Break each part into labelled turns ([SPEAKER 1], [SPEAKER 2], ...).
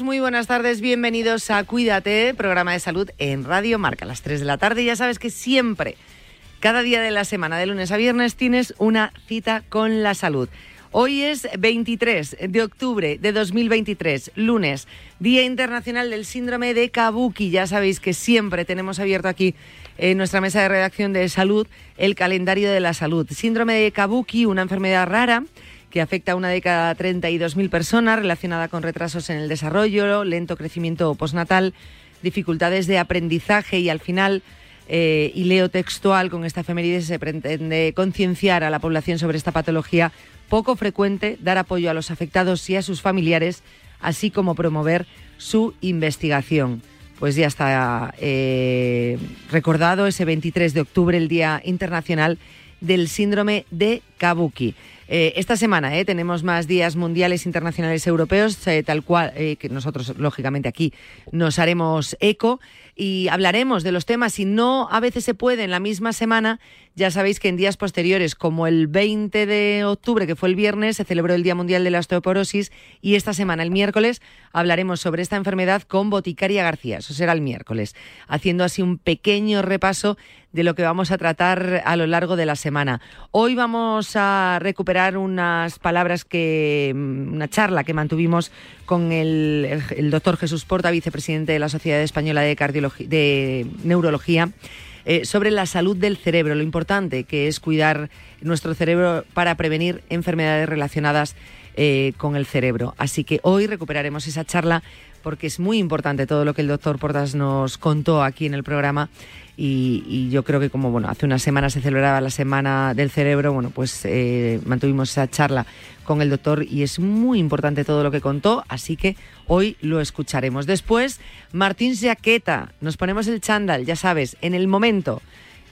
[SPEAKER 1] Muy buenas tardes. Bienvenidos a Cuídate, programa de salud en Radio Marca. Las 3 de la tarde ya sabes que siempre, cada día de la semana, de lunes a viernes, tienes una cita con la salud. Hoy es 23 de octubre de 2023, lunes, Día Internacional del Síndrome de Kabuki. Ya sabéis que siempre tenemos abierto aquí en nuestra mesa de redacción de salud el calendario de la salud. Síndrome de Kabuki, una enfermedad rara que afecta a una de cada 32.000 personas relacionada con retrasos en el desarrollo, lento crecimiento postnatal, dificultades de aprendizaje y al final, eh, y leo textual, con esta efeméride se pretende concienciar a la población sobre esta patología poco frecuente, dar apoyo a los afectados y a sus familiares, así como promover su investigación. Pues ya está eh, recordado ese 23 de octubre, el Día Internacional del Síndrome de Kabuki. Eh, esta semana eh, tenemos más días mundiales, internacionales, europeos, eh, tal cual, que nosotros, lógicamente, aquí nos haremos eco y hablaremos de los temas. Si no a veces se puede en la misma semana, ya sabéis que en días posteriores, como el 20 de octubre, que fue el viernes, se celebró el Día Mundial de la Osteoporosis y esta semana, el miércoles, hablaremos sobre esta enfermedad con Boticaria García. Eso será el miércoles, haciendo así un pequeño repaso de lo que vamos a tratar a lo largo de la semana. Hoy vamos a recuperar unas palabras que, una charla que mantuvimos con el, doctor Jesús Porta, vicepresidente de la Sociedad Española de Neurología. Eh, sobre la salud del cerebro, lo importante que es cuidar nuestro cerebro para prevenir enfermedades relacionadas eh, con el cerebro. Así que hoy recuperaremos esa charla porque es muy importante todo lo que el doctor Portas nos contó aquí en el programa y, yo creo que como bueno hace unas semanas se celebraba la semana del cerebro bueno pues eh, mantuvimos esa charla con el doctor y es muy importante todo lo que contó así que hoy lo escucharemos después Martín Jaqueta nos ponemos el chándal ya sabes en el momento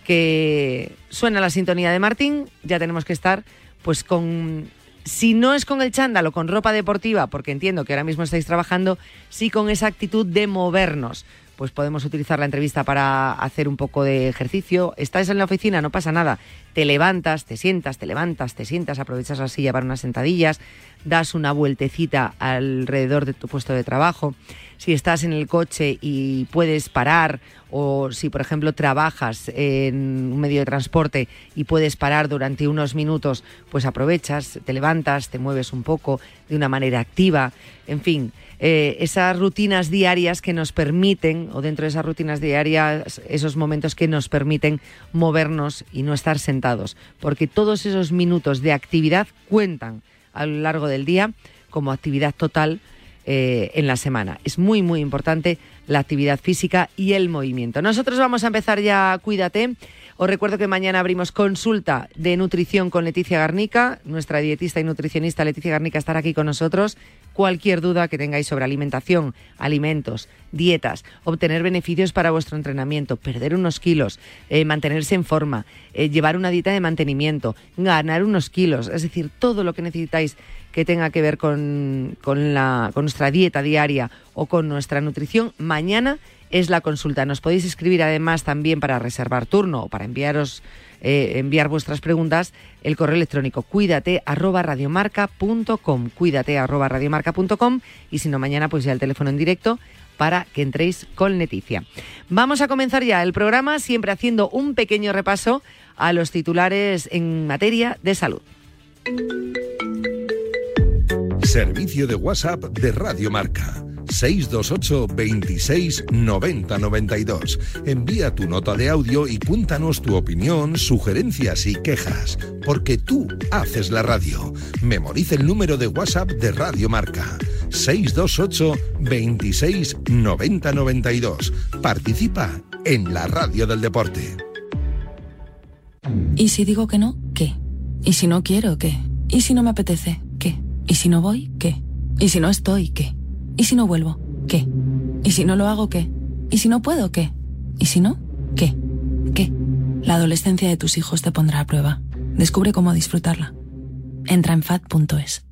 [SPEAKER 1] que suena la sintonía de Martín ya tenemos que estar pues con si no es con el chándal o con ropa deportiva, porque entiendo que ahora mismo estáis trabajando, sí con esa actitud de movernos. Pues podemos utilizar la entrevista para hacer un poco de ejercicio. Estás en la oficina, no pasa nada. Te levantas, te sientas, te levantas, te sientas, aprovechas la silla para unas sentadillas, das una vueltecita alrededor de tu puesto de trabajo. Si estás en el coche y puedes parar o si, por ejemplo, trabajas en un medio de transporte y puedes parar durante unos minutos, pues aprovechas, te levantas, te mueves un poco de una manera activa, en fin, eh, esas rutinas diarias que nos permiten, o dentro de esas rutinas diarias, esos momentos que nos permiten movernos y no estar sentados, porque todos esos minutos de actividad cuentan a lo largo del día como actividad total eh, en la semana. Es muy, muy importante la actividad física y el movimiento. Nosotros vamos a empezar ya, cuídate. Os recuerdo que mañana abrimos consulta de nutrición con Leticia Garnica. Nuestra dietista y nutricionista Leticia Garnica estará aquí con nosotros. cualquier duda que tengáis sobre alimentación, alimentos, dietas, obtener beneficios para vuestro entrenamiento, perder unos kilos, eh, mantenerse en forma, eh, llevar una dieta de mantenimiento, ganar unos kilos, es decir, todo lo que necesitáis que tenga que ver con, con nuestra dieta diaria o con nuestra nutrición, mañana es la consulta. Nos podéis escribir además también para reservar turno o para enviaros eh, enviar vuestras preguntas el correo electrónico cuídate arroba radiomarca.com cuídate arroba radiomarca.com y si no mañana pues ya el teléfono en directo para que entréis con Leticia. Vamos a comenzar ya el programa siempre haciendo un pequeño repaso a los titulares en materia de salud.
[SPEAKER 2] Servicio de WhatsApp de Radio Marca. 628 26 90 92. Envía tu nota de audio y cuéntanos tu opinión, sugerencias y quejas, porque tú haces la radio. Memoriza el número de WhatsApp de Radio Marca. 628 26 90 92. Participa en la radio del deporte.
[SPEAKER 3] ¿Y si digo que no? ¿Qué? ¿Y si no quiero? ¿Qué? ¿Y si no me apetece? ¿Qué? ¿Y si no voy? ¿Qué? ¿Y si no estoy? ¿Qué? ¿Y si no vuelvo? ¿Qué? ¿Y si no lo hago? ¿Qué? ¿Y si no puedo? ¿Qué? ¿Y si no? ¿Qué? ¿Qué? La adolescencia de tus hijos te pondrá a prueba. Descubre cómo disfrutarla. Entra en fat.es.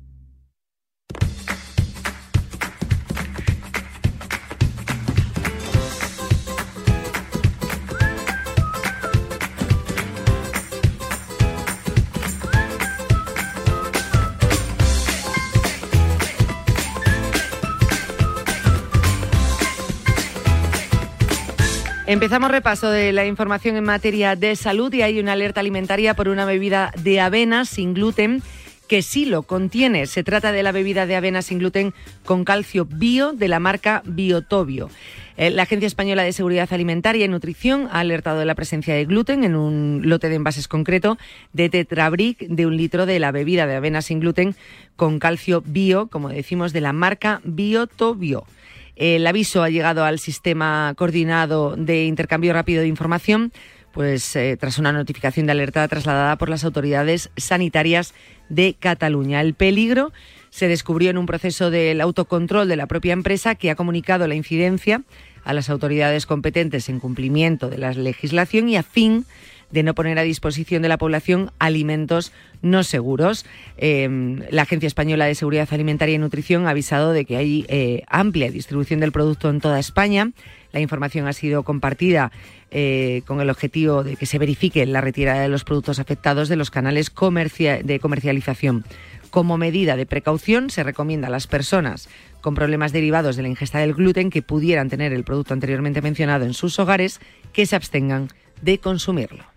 [SPEAKER 1] Empezamos repaso de la información en materia de salud y hay una alerta alimentaria por una bebida de avena sin gluten que sí lo contiene. Se trata de la bebida de avena sin gluten con calcio bio de la marca Biotobio. Eh, la Agencia Española de Seguridad Alimentaria y Nutrición ha alertado de la presencia de gluten en un lote de envases concreto de Tetrabric de un litro de la bebida de avena sin gluten con calcio bio, como decimos, de la marca Biotobio. El aviso ha llegado al sistema coordinado de intercambio rápido de información, pues eh, tras una notificación de alerta trasladada por las autoridades sanitarias de Cataluña. El peligro se descubrió en un proceso del autocontrol de la propia empresa que ha comunicado la incidencia a las autoridades competentes en cumplimiento de la legislación y a fin de no poner a disposición de la población alimentos no seguros. Em, la Agencia Española de Seguridad Alimentaria y Nutrición ha avisado de que hay eh, amplia distribución del producto en toda España. La información ha sido compartida eh, con el objetivo de que se verifique la retirada de los productos afectados de los canales de comercialización. Como medida de precaución, se recomienda a las personas con problemas derivados de la ingesta del gluten que pudieran tener el producto anteriormente mencionado en sus hogares que se abstengan de consumirlo.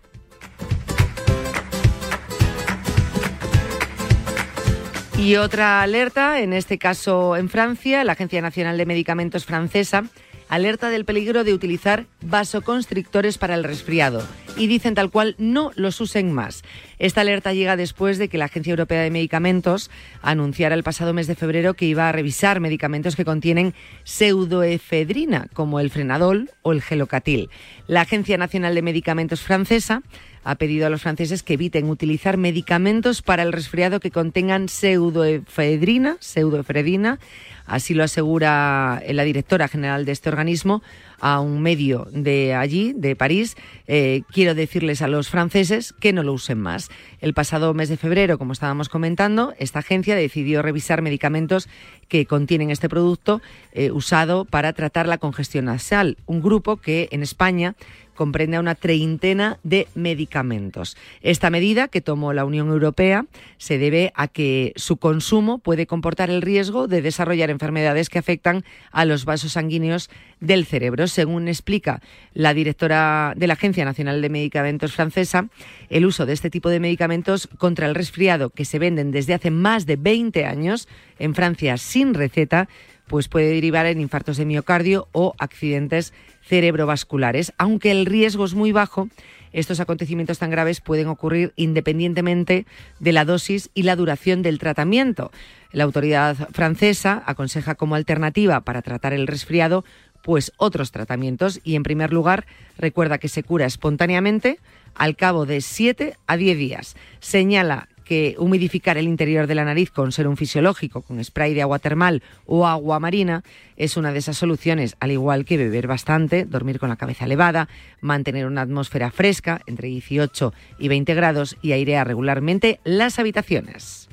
[SPEAKER 1] Y otra alerta, en este caso en Francia, la Agencia Nacional de Medicamentos francesa alerta del peligro de utilizar vasoconstrictores para el resfriado y dicen tal cual no los usen más. Esta alerta llega después de que la Agencia Europea de Medicamentos anunciara el pasado mes de febrero que iba a revisar medicamentos que contienen pseudoefedrina, como el frenadol o el gelocatil. La Agencia Nacional de Medicamentos francesa ha pedido a los franceses que eviten utilizar medicamentos para el resfriado que contengan pseudoefedrina, pseudoefedrina Así lo asegura la directora general de este organismo a un medio de allí, de París. Eh, quiero decirles a los franceses que no lo usen más. El pasado mes de febrero, como estábamos comentando, esta agencia decidió revisar medicamentos que contienen este producto eh, usado para tratar la congestión nasal, un grupo que en España comprende a una treintena de medicamentos. Esta medida que tomó la Unión Europea se debe a que su consumo puede comportar el riesgo de desarrollar enfermedades que afectan a los vasos sanguíneos del cerebro. Según explica la directora de la Agencia Nacional de Medicamentos francesa, el uso de este tipo de medicamentos contra el resfriado que se venden desde hace más de 20 años en Francia sin receta pues puede derivar en infartos de miocardio o accidentes cerebrovasculares. Aunque el riesgo es muy bajo, estos acontecimientos tan graves pueden ocurrir independientemente de la dosis y la duración del tratamiento. La autoridad francesa aconseja como alternativa para tratar el resfriado pues otros tratamientos y en primer lugar recuerda que se cura espontáneamente al cabo de 7 a 10 días. Señala que humidificar el interior de la nariz con serum fisiológico, con spray de agua termal o agua marina es una de esas soluciones, al igual que beber bastante, dormir con la cabeza elevada, mantener una atmósfera fresca entre 18 y 20 grados y airear regularmente las habitaciones.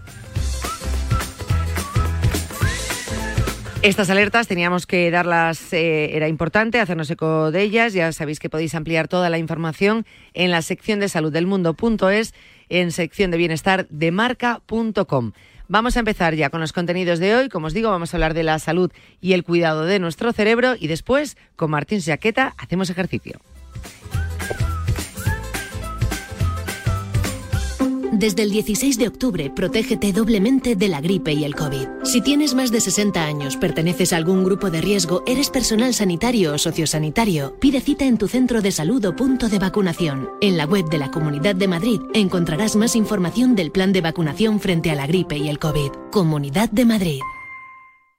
[SPEAKER 1] Estas alertas teníamos que darlas, eh, era importante hacernos eco de ellas. Ya sabéis que podéis ampliar toda la información en la sección de salud del mundo.es, en sección de bienestar de marca.com. Vamos a empezar ya con los contenidos de hoy. Como os digo, vamos a hablar de la salud y el cuidado de nuestro cerebro y después, con Martín Jaqueta, hacemos ejercicio.
[SPEAKER 4] Desde el 16 de octubre, protégete doblemente de la gripe y el COVID. Si tienes más de 60 años, perteneces a algún grupo de riesgo, eres personal sanitario o sociosanitario, pide cita en tu centro de salud o punto de vacunación. En la web de la Comunidad de Madrid encontrarás más información del plan de vacunación frente a la gripe y el COVID. Comunidad de Madrid.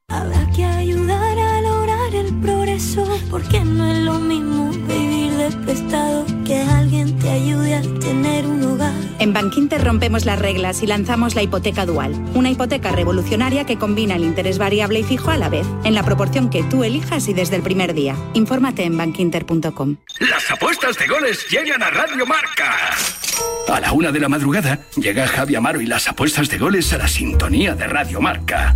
[SPEAKER 5] Habrá que ayudar a lograr el progreso, porque no es lo mismo prestado que alguien te ayude a tener un hogar.
[SPEAKER 6] En Bankinter rompemos las reglas y lanzamos la hipoteca dual, una hipoteca revolucionaria que combina el interés variable y fijo a la vez, en la proporción que tú elijas y desde el primer día. Infórmate en bankinter.com.
[SPEAKER 7] Las apuestas de goles llegan a Radio Marca. A la una de la madrugada llega Javi Amaro y las apuestas de goles a la sintonía de Radio Marca.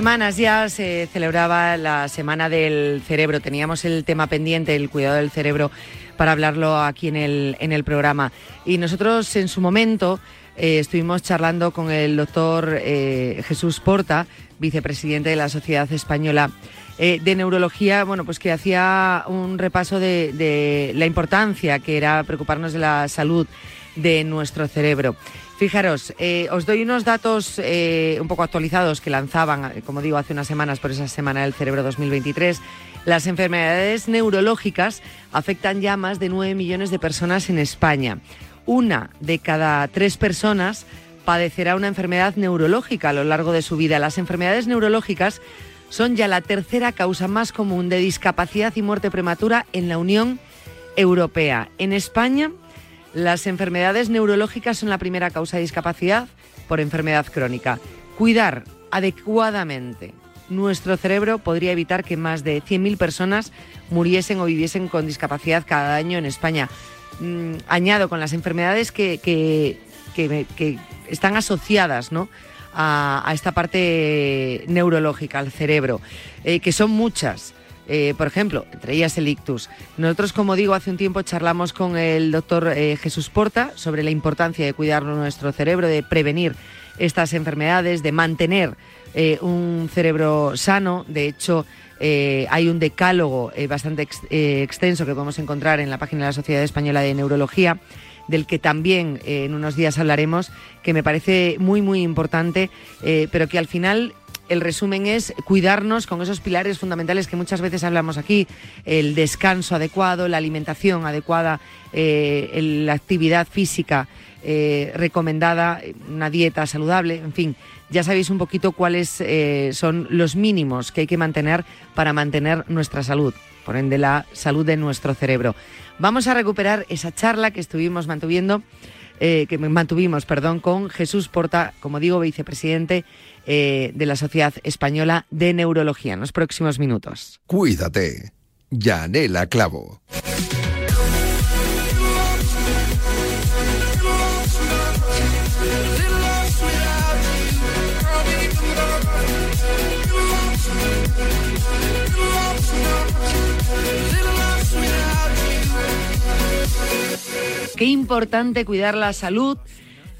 [SPEAKER 1] Semanas ya se celebraba la Semana del Cerebro. Teníamos el tema pendiente, el cuidado del cerebro, para hablarlo aquí en el, en el programa. Y nosotros en su momento eh, estuvimos charlando con el doctor eh, Jesús Porta, vicepresidente de la Sociedad Española eh, de Neurología, bueno, pues que hacía un repaso de, de la importancia que era preocuparnos de la salud de nuestro cerebro. Fijaros, eh, os doy unos datos eh, un poco actualizados que lanzaban, eh, como digo, hace unas semanas por esa Semana del Cerebro 2023. Las enfermedades neurológicas afectan ya más de 9 millones de personas en España. Una de cada tres personas padecerá una enfermedad neurológica a lo largo de su vida. Las enfermedades neurológicas son ya la tercera causa más común de discapacidad y muerte prematura en la Unión Europea. En España, las enfermedades neurológicas son la primera causa de discapacidad por enfermedad crónica. Cuidar adecuadamente nuestro cerebro podría evitar que más de 100.000 personas muriesen o viviesen con discapacidad cada año en España. Mm, añado con las enfermedades que, que- que- están asociadas ¿no? a, a esta parte neurológica, al cerebro, eh, que son muchas. Eh, por ejemplo, entre ellas el ictus. Nosotros, como digo, hace un tiempo charlamos con el doctor eh, Jesús Porta sobre la importancia de cuidar nuestro cerebro, de prevenir estas enfermedades, de mantener eh, un cerebro sano. De hecho, hay un decálogo bastante ex- extenso que podemos encontrar en la página de la Sociedad Española de Neurología del que también en unos días hablaremos, que me parece muy, muy importante, pero que al final el resumen es cuidarnos con esos pilares fundamentales que muchas veces hablamos aquí, el descanso adecuado, la alimentación adecuada, eh, la actividad física eh, recomendada, una dieta saludable, en fin, ya sabéis un poquito cuáles eh, son los mínimos que hay que mantener para mantener nuestra salud, por ende la salud de nuestro cerebro. Vamos a recuperar esa charla que estuvimos mantuviendo que mantuvimos, perdón, con Jesús Porta, como digo, vicepresidente eh, de la Sociedad Española de Neurología, en los próximos minutos.
[SPEAKER 2] Cuídate. Yanela Clavo.
[SPEAKER 1] Qué importante cuidar la salud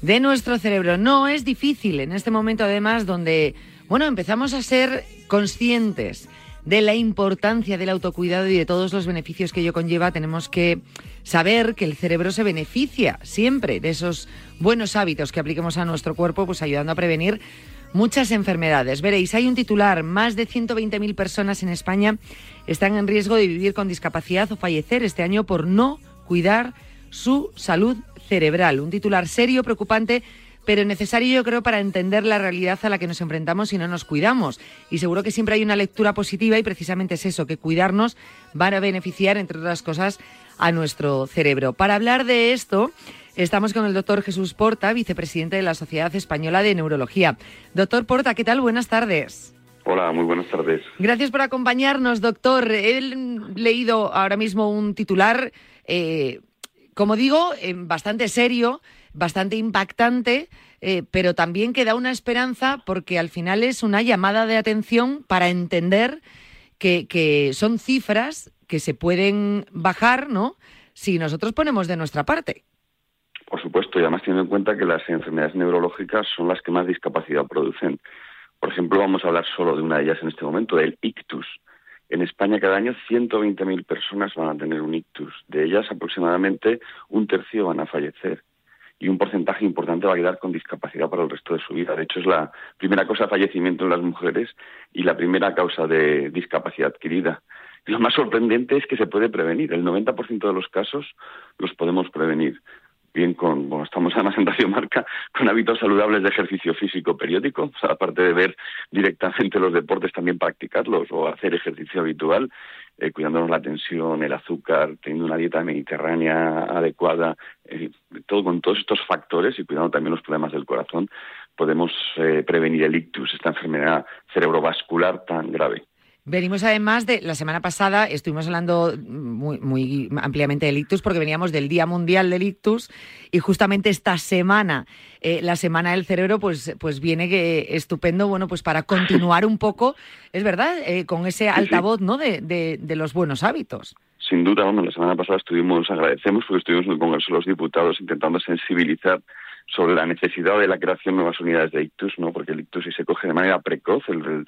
[SPEAKER 1] de nuestro cerebro. No es difícil en este momento, además, donde, bueno, empezamos a ser conscientes de la importancia del autocuidado y de todos los beneficios que ello conlleva, tenemos que saber que el cerebro se beneficia siempre de esos buenos hábitos que apliquemos a nuestro cuerpo, pues ayudando a prevenir muchas enfermedades. Veréis, hay un titular, más de 120.000 personas en España están en riesgo de vivir con discapacidad o fallecer este año por no cuidar su salud cerebral. Un titular serio, preocupante, pero necesario yo creo para entender la realidad a la que nos enfrentamos si no nos cuidamos. Y seguro que siempre hay una lectura positiva y precisamente es eso, que cuidarnos va a beneficiar, entre otras cosas, a nuestro cerebro. Para hablar de esto, estamos con el doctor Jesús Porta, vicepresidente de la Sociedad Española de Neurología. Doctor Porta, ¿qué tal? Buenas tardes.
[SPEAKER 8] Hola, muy buenas tardes.
[SPEAKER 1] Gracias por acompañarnos, doctor. He leído ahora mismo un titular eh, como digo, eh, bastante serio, bastante impactante, eh, pero también que da una esperanza porque al final es una llamada de atención para entender que, son cifras que se pueden bajar, ¿no? Si nosotros ponemos de nuestra parte.
[SPEAKER 8] Por supuesto, y además teniendo en cuenta que las enfermedades neurológicas son las que más discapacidad producen. Por ejemplo, vamos a hablar solo de una de ellas en este momento, del ictus. En España cada año 120.000 personas van a tener un ictus. De ellas aproximadamente un tercio van a fallecer y un porcentaje importante va a quedar con discapacidad para el resto de su vida. De hecho, es la primera causa de fallecimiento en las mujeres y la primera causa de discapacidad adquirida. lo más sorprendente es que se puede prevenir. El 90% de los casos los podemos prevenir bien con, bueno, estamos además en Radio Marca, con hábitos saludables de ejercicio físico periódico, aparte de ver directamente los deportes, también practicarlos o hacer ejercicio habitual, eh, cuidándonos la tensión, el azúcar, teniendo una dieta mediterránea adecuada, eh, todo con todos estos factores y cuidando también los problemas del corazón, podemos eh, prevenir el ictus, esta enfermedad cerebrovascular tan grave.
[SPEAKER 1] Venimos además de la semana pasada, estuvimos hablando muy, ampliamente del ictus porque veníamos del Día Mundial del Ictus y justamente esta semana, eh, la Semana del Cerebro, pues, pues viene que, estupendo, bueno, pues para continuar un poco, es verdad, eh, con ese altavoz, ¿no? De, de, los buenos hábitos.
[SPEAKER 8] Sin duda, bueno, la semana pasada estuvimos, agradecemos porque estuvimos en el Congreso de los Diputados intentando sensibilizar sobre la necesidad de la creación de nuevas unidades de ictus, ¿no? Porque el ictus si se coge de manera precoz, el,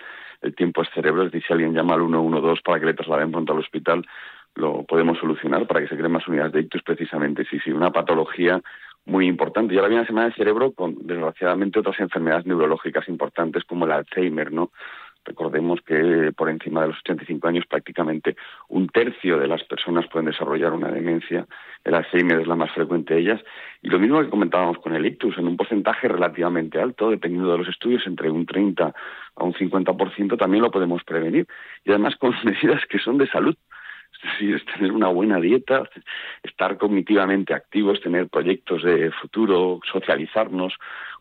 [SPEAKER 8] tiempo es cerebro, es decir, si alguien llama al 112 para que le trasladen pronto al hospital, lo podemos solucionar para que se creen más unidades de ictus precisamente. Sí, sí, una patología muy importante. Y ahora viene la semana del cerebro con, desgraciadamente, otras enfermedades neurológicas importantes como el Alzheimer, ¿no? Recordemos que por encima de los 85 años prácticamente un tercio de las personas pueden desarrollar una demencia. El Alzheimer es la más frecuente de ellas. Y lo mismo que comentábamos con el ictus, en un porcentaje relativamente alto, dependiendo de los estudios, entre un 30 a un 50% también lo podemos prevenir. Y además con medidas que son de salud. Es decir, es tener una buena dieta, estar cognitivamente activos, tener proyectos de futuro, socializarnos,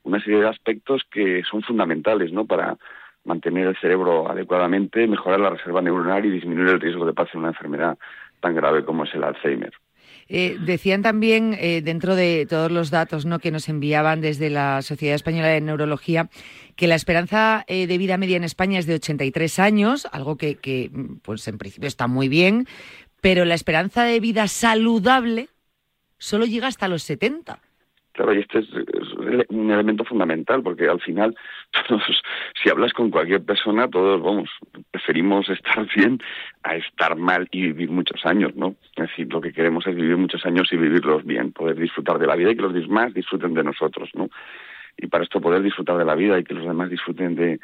[SPEAKER 8] una serie de aspectos que son fundamentales ¿no? para, mantener el cerebro adecuadamente, mejorar la reserva neuronal y disminuir el riesgo de pasar una enfermedad tan grave como es el Alzheimer.
[SPEAKER 1] Eh, decían también, eh, dentro de todos los datos ¿no? que nos enviaban desde la Sociedad Española de Neurología, que la esperanza eh, de vida media en España es de 83 años, algo que, que, pues en principio está muy bien, pero la esperanza de vida saludable solo llega hasta los 70.
[SPEAKER 8] Claro, y este es, un elemento fundamental, porque al final, todos, si hablas con cualquier persona, todos, vamos, preferimos estar bien a estar mal y vivir muchos años, ¿no? Es decir, lo que queremos es vivir muchos años y vivirlos bien, poder disfrutar de la vida y que los demás disfruten de nosotros, ¿no? Y para esto poder disfrutar de la vida y que los demás disfruten de,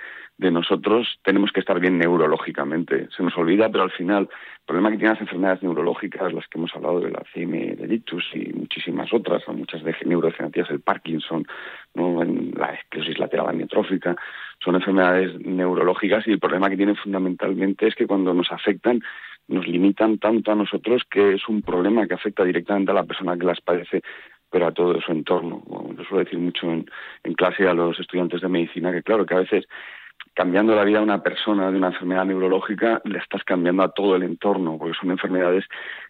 [SPEAKER 8] nosotros, tenemos que estar bien neurológicamente. Se nos olvida, pero al final, el problema que tienen las enfermedades neurológicas, las que hemos hablado de la CM, del ictus y muchísimas otras, muchas de neurodegenerativas, el Parkinson, ¿no? la esclerosis lateral amiotrófica, son enfermedades neurológicas y el problema que tienen fundamentalmente es que cuando nos afectan, nos limitan tanto a nosotros que es un problema que afecta directamente a la persona que las padece pero a todo su entorno. lo suelo decir mucho en, en clase a los estudiantes de medicina, que claro, que a veces cambiando la vida a una persona de una enfermedad neurológica, le estás cambiando a todo el entorno, porque son enfermedades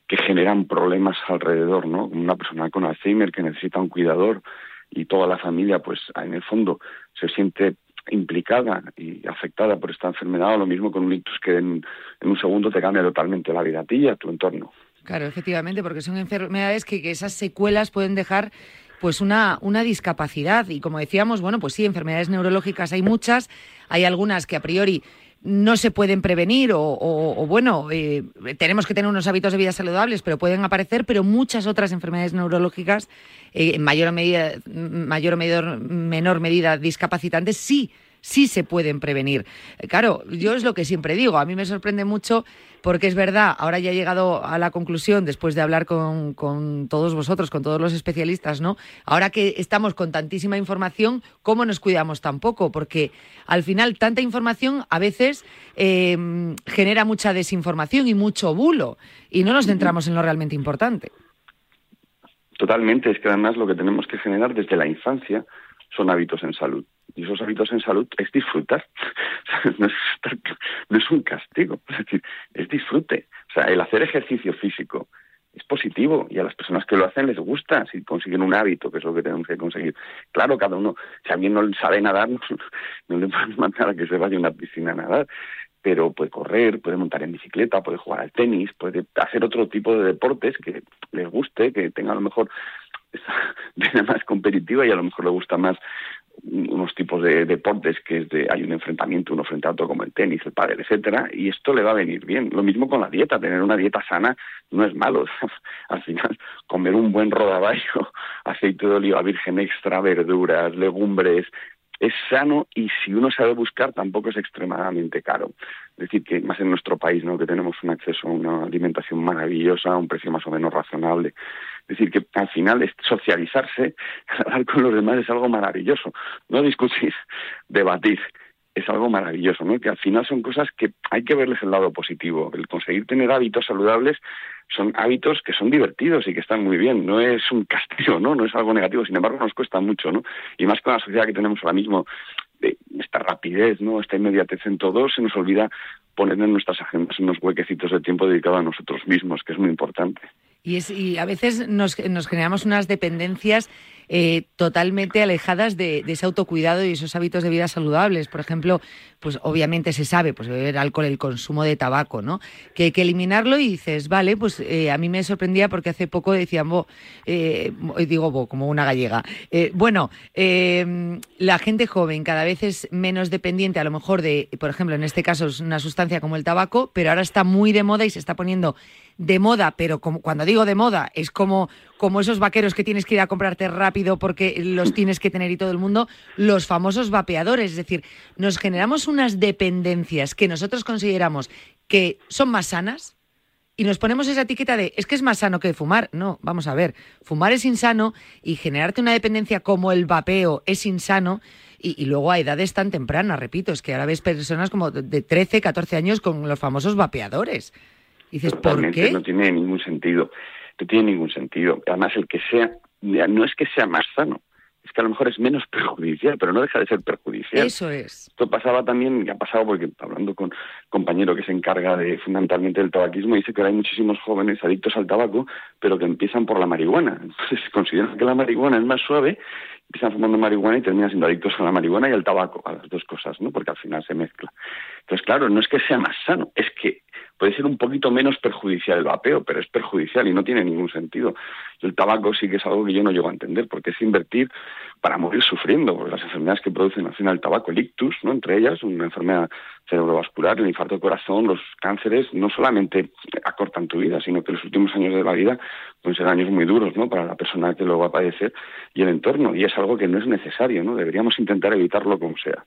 [SPEAKER 8] que generan problemas alrededor, ¿no? Una persona con Alzheimer que necesita un cuidador y toda la familia, pues en el fondo se siente implicada y afectada por esta enfermedad, o lo mismo con un ictus que en, un segundo te cambia totalmente la vida a ti a tu entorno.
[SPEAKER 1] Claro, efectivamente, porque son enfermedades que, que esas secuelas pueden dejar pues una, una discapacidad. Y como decíamos, bueno, pues sí, enfermedades neurológicas hay muchas, hay algunas que a priori no se pueden prevenir o, bueno, eh, tenemos que tener unos hábitos de vida saludables, pero pueden aparecer, pero muchas otras enfermedades neurológicas, eh, en mayor, medida, mayor o menor medida discapacitantes, sí sí se pueden prevenir. Claro, yo es lo que siempre digo, a mí me sorprende mucho porque es verdad, ahora ya he llegado a la conclusión, después de hablar con, todos vosotros, con todos los especialistas, ¿no? Ahora que estamos con tantísima información, ¿cómo nos cuidamos tampoco? Porque al final tanta información a veces em, genera mucha desinformación y mucho bulo y no nos centramos en lo realmente importante.
[SPEAKER 8] Totalmente, es que además lo que tenemos que generar desde la infancia son hábitos en salud. Y esos hábitos en salud es disfrutar. no, es, un castigo, es es disfrute. O sea, el hacer ejercicio físico es positivo y a las personas que lo hacen les gusta si consiguen un hábito, que es lo que tenemos que conseguir. Claro, cada uno, si alguien no sabe nadar, no, no le podemos mandar que se vaya a una piscina a nadar, pero puede correr, puede montar en bicicleta, puede jugar al tenis, puede hacer otro tipo de deportes que les guste, que tenga a lo mejor esa más competitiva y a lo mejor le gusta más unos tipos de deportes que es de hay un enfrentamiento uno frente a otro como el tenis, el pádel, etcétera, y esto le va a venir bien. Lo mismo con la dieta, tener una dieta sana no es malo. Al final, comer un buen rodaballo, aceite de oliva virgen extra, verduras, legumbres, es sano y si uno sabe buscar tampoco es extremadamente caro. Es decir, que más en nuestro país, ¿no? que tenemos un acceso a una alimentación maravillosa, a un precio más o menos razonable. Es decir, que al final socializarse, hablar con los demás es algo maravilloso. No discutir, debatir es algo maravilloso, ¿no? Que al final son cosas que hay que verles el lado positivo. El conseguir tener hábitos saludables son hábitos que son divertidos y que están muy bien. No es un castigo, ¿no? No es algo negativo. Sin embargo, nos cuesta mucho, ¿no? Y más con la sociedad que tenemos ahora mismo, de esta rapidez, ¿no? Esta inmediatez en todo, se nos olvida poner en nuestras agendas unos huequecitos de tiempo dedicado a nosotros mismos, que es muy importante.
[SPEAKER 1] Y, es, y a veces nos, nos generamos unas dependencias eh, totalmente alejadas de, ese autocuidado y esos hábitos de vida saludables. Por ejemplo, pues obviamente se sabe, pues beber alcohol, el consumo de tabaco, ¿no? Que hay que eliminarlo y dices, vale, pues eh, a mí me sorprendía porque hace poco decían, bo, eh, digo, bo, como una gallega. bueno, la gente joven cada vez es menos dependiente a lo mejor de, por ejemplo, en este caso es una sustancia como el tabaco, pero ahora está muy de moda y se está poniendo de moda, pero como, cuando digo de moda es como, como esos vaqueros que tienes que ir a comprarte rápido porque los tienes que tener y todo el mundo, los famosos vapeadores. Es decir, nos generamos unas dependencias que nosotros consideramos que son más sanas, y nos ponemos esa etiqueta de es que es más sano que fumar. No, vamos a ver, fumar es insano y generarte una dependencia como el vapeo es insano. Y, y, luego a edades tan tempranas, repito, es que ahora ves personas como de 13, 14 años con los famosos vapeadores dices, ¿por qué?
[SPEAKER 8] No tiene ningún sentido. No tiene ningún sentido. Además, el que sea, no es que sea más sano, es que a lo mejor es menos perjudicial, pero no deja de ser perjudicial.
[SPEAKER 1] Eso es.
[SPEAKER 8] Esto pasaba también, y ha pasado porque hablando con un compañero que se encarga de fundamentalmente del tabaquismo, dice que ahora hay muchísimos jóvenes adictos al tabaco, pero que empiezan por la marihuana. Entonces consideran que la marihuana es más suave, empiezan fumando marihuana y terminan siendo adictos a la marihuana y al tabaco, a las dos cosas, ¿no? Porque al final se mezcla. Entonces, claro, no es que sea más sano, es que puede ser un poquito menos perjudicial el vapeo, pero es perjudicial y no tiene ningún sentido. el tabaco sí que es algo que yo no llego a entender, porque es invertir para morir sufriendo, porque las enfermedades que producen al final el tabaco, el ictus, ¿no? entre ellas, una enfermedad cerebrovascular, el infarto de corazón, los cánceres, no solamente acortan tu vida, sino que los últimos años de la vida pueden ser años muy duros ¿no? para la persona que lo va a padecer y el entorno, y es algo que no es necesario, ¿no? deberíamos intentar evitarlo como sea.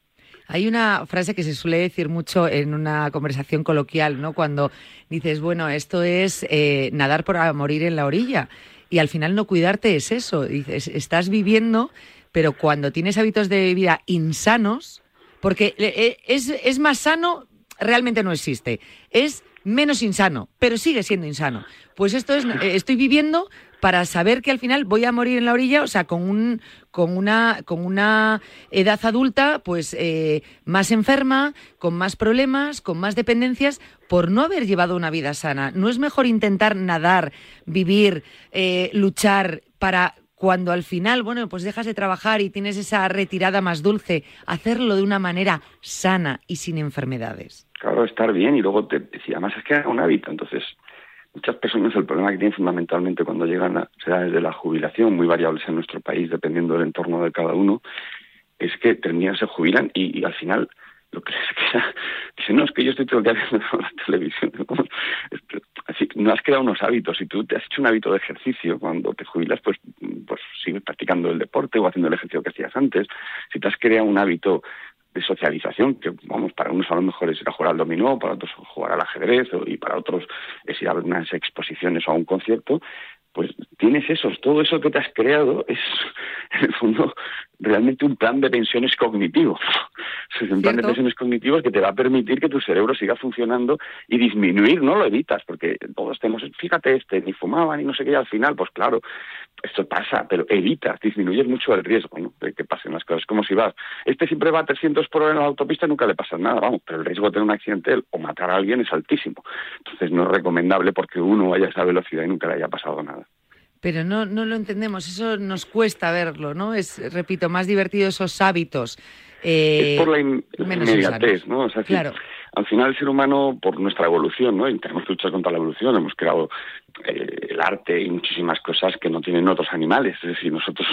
[SPEAKER 1] Hay una frase que se suele decir mucho en una conversación coloquial, ¿no? Cuando dices, bueno, esto es eh, nadar para morir en la orilla. Y al final no cuidarte es eso. Dices, estás viviendo, pero cuando tienes hábitos de vida insanos, porque eh, eh, es, es más sano, realmente no existe. Es menos insano, pero sigue siendo insano. Pues esto es, estoy viviendo, para saber que al final voy a morir en la orilla, o sea, con un con una con una edad adulta, pues eh, más enferma, con más problemas, con más dependencias, por no haber llevado una vida sana. ¿No es mejor intentar nadar, vivir, eh, luchar para cuando al final, bueno, pues dejas de trabajar y tienes esa retirada más dulce, hacerlo de una manera sana y sin enfermedades.
[SPEAKER 8] Claro, estar bien y luego te decía, además es que es un hábito, entonces muchas personas el problema que tienen fundamentalmente cuando llegan a edades de la jubilación, muy variables en nuestro país dependiendo del entorno de cada uno, es que terminan, se jubilan y al final lo que les queda, dice, no, es que yo estoy todo el día viendo la televisión. Así, no has creado unos hábitos. Si tú te has hecho un hábito de ejercicio, cuando te jubilas, pues, pues sigues practicando el deporte o haciendo el ejercicio que hacías antes. Si te has creado un hábito de socialización, que vamos, para unos a lo mejor es ir a jugar al dominó, para otros jugar al ajedrez, y para otros es ir a unas exposiciones o a un concierto, pues tienes esos, todo eso que te has creado es, en el fondo, realmente un plan de pensiones cognitivo. Es un plan de pensiones cognitivos que te va a permitir que tu cerebro siga funcionando y disminuir, no lo evitas, porque todos tenemos, fíjate, este, ni fumaban ni no sé qué, y al final, pues claro, esto pasa, pero evitas, disminuyes mucho el riesgo de que pasen las cosas. Como si vas, este siempre va a 300 por hora en la autopista, nunca le pasa nada, vamos, pero el riesgo de tener un accidente o matar a alguien es altísimo. Entonces no es recomendable porque uno vaya a esa velocidad y nunca le haya pasado nada
[SPEAKER 1] pero no, no lo entendemos, eso nos cuesta verlo, ¿no? Es, repito, más divertido esos hábitos.
[SPEAKER 8] Eh, es por la inmediatez, ¿no? O sea, claro. Al final el ser humano, por nuestra evolución, ¿no? Y tenemos que luchar contra la evolución, hemos creado eh, el arte y muchísimas cosas que no tienen otros animales. Es decir, nosotros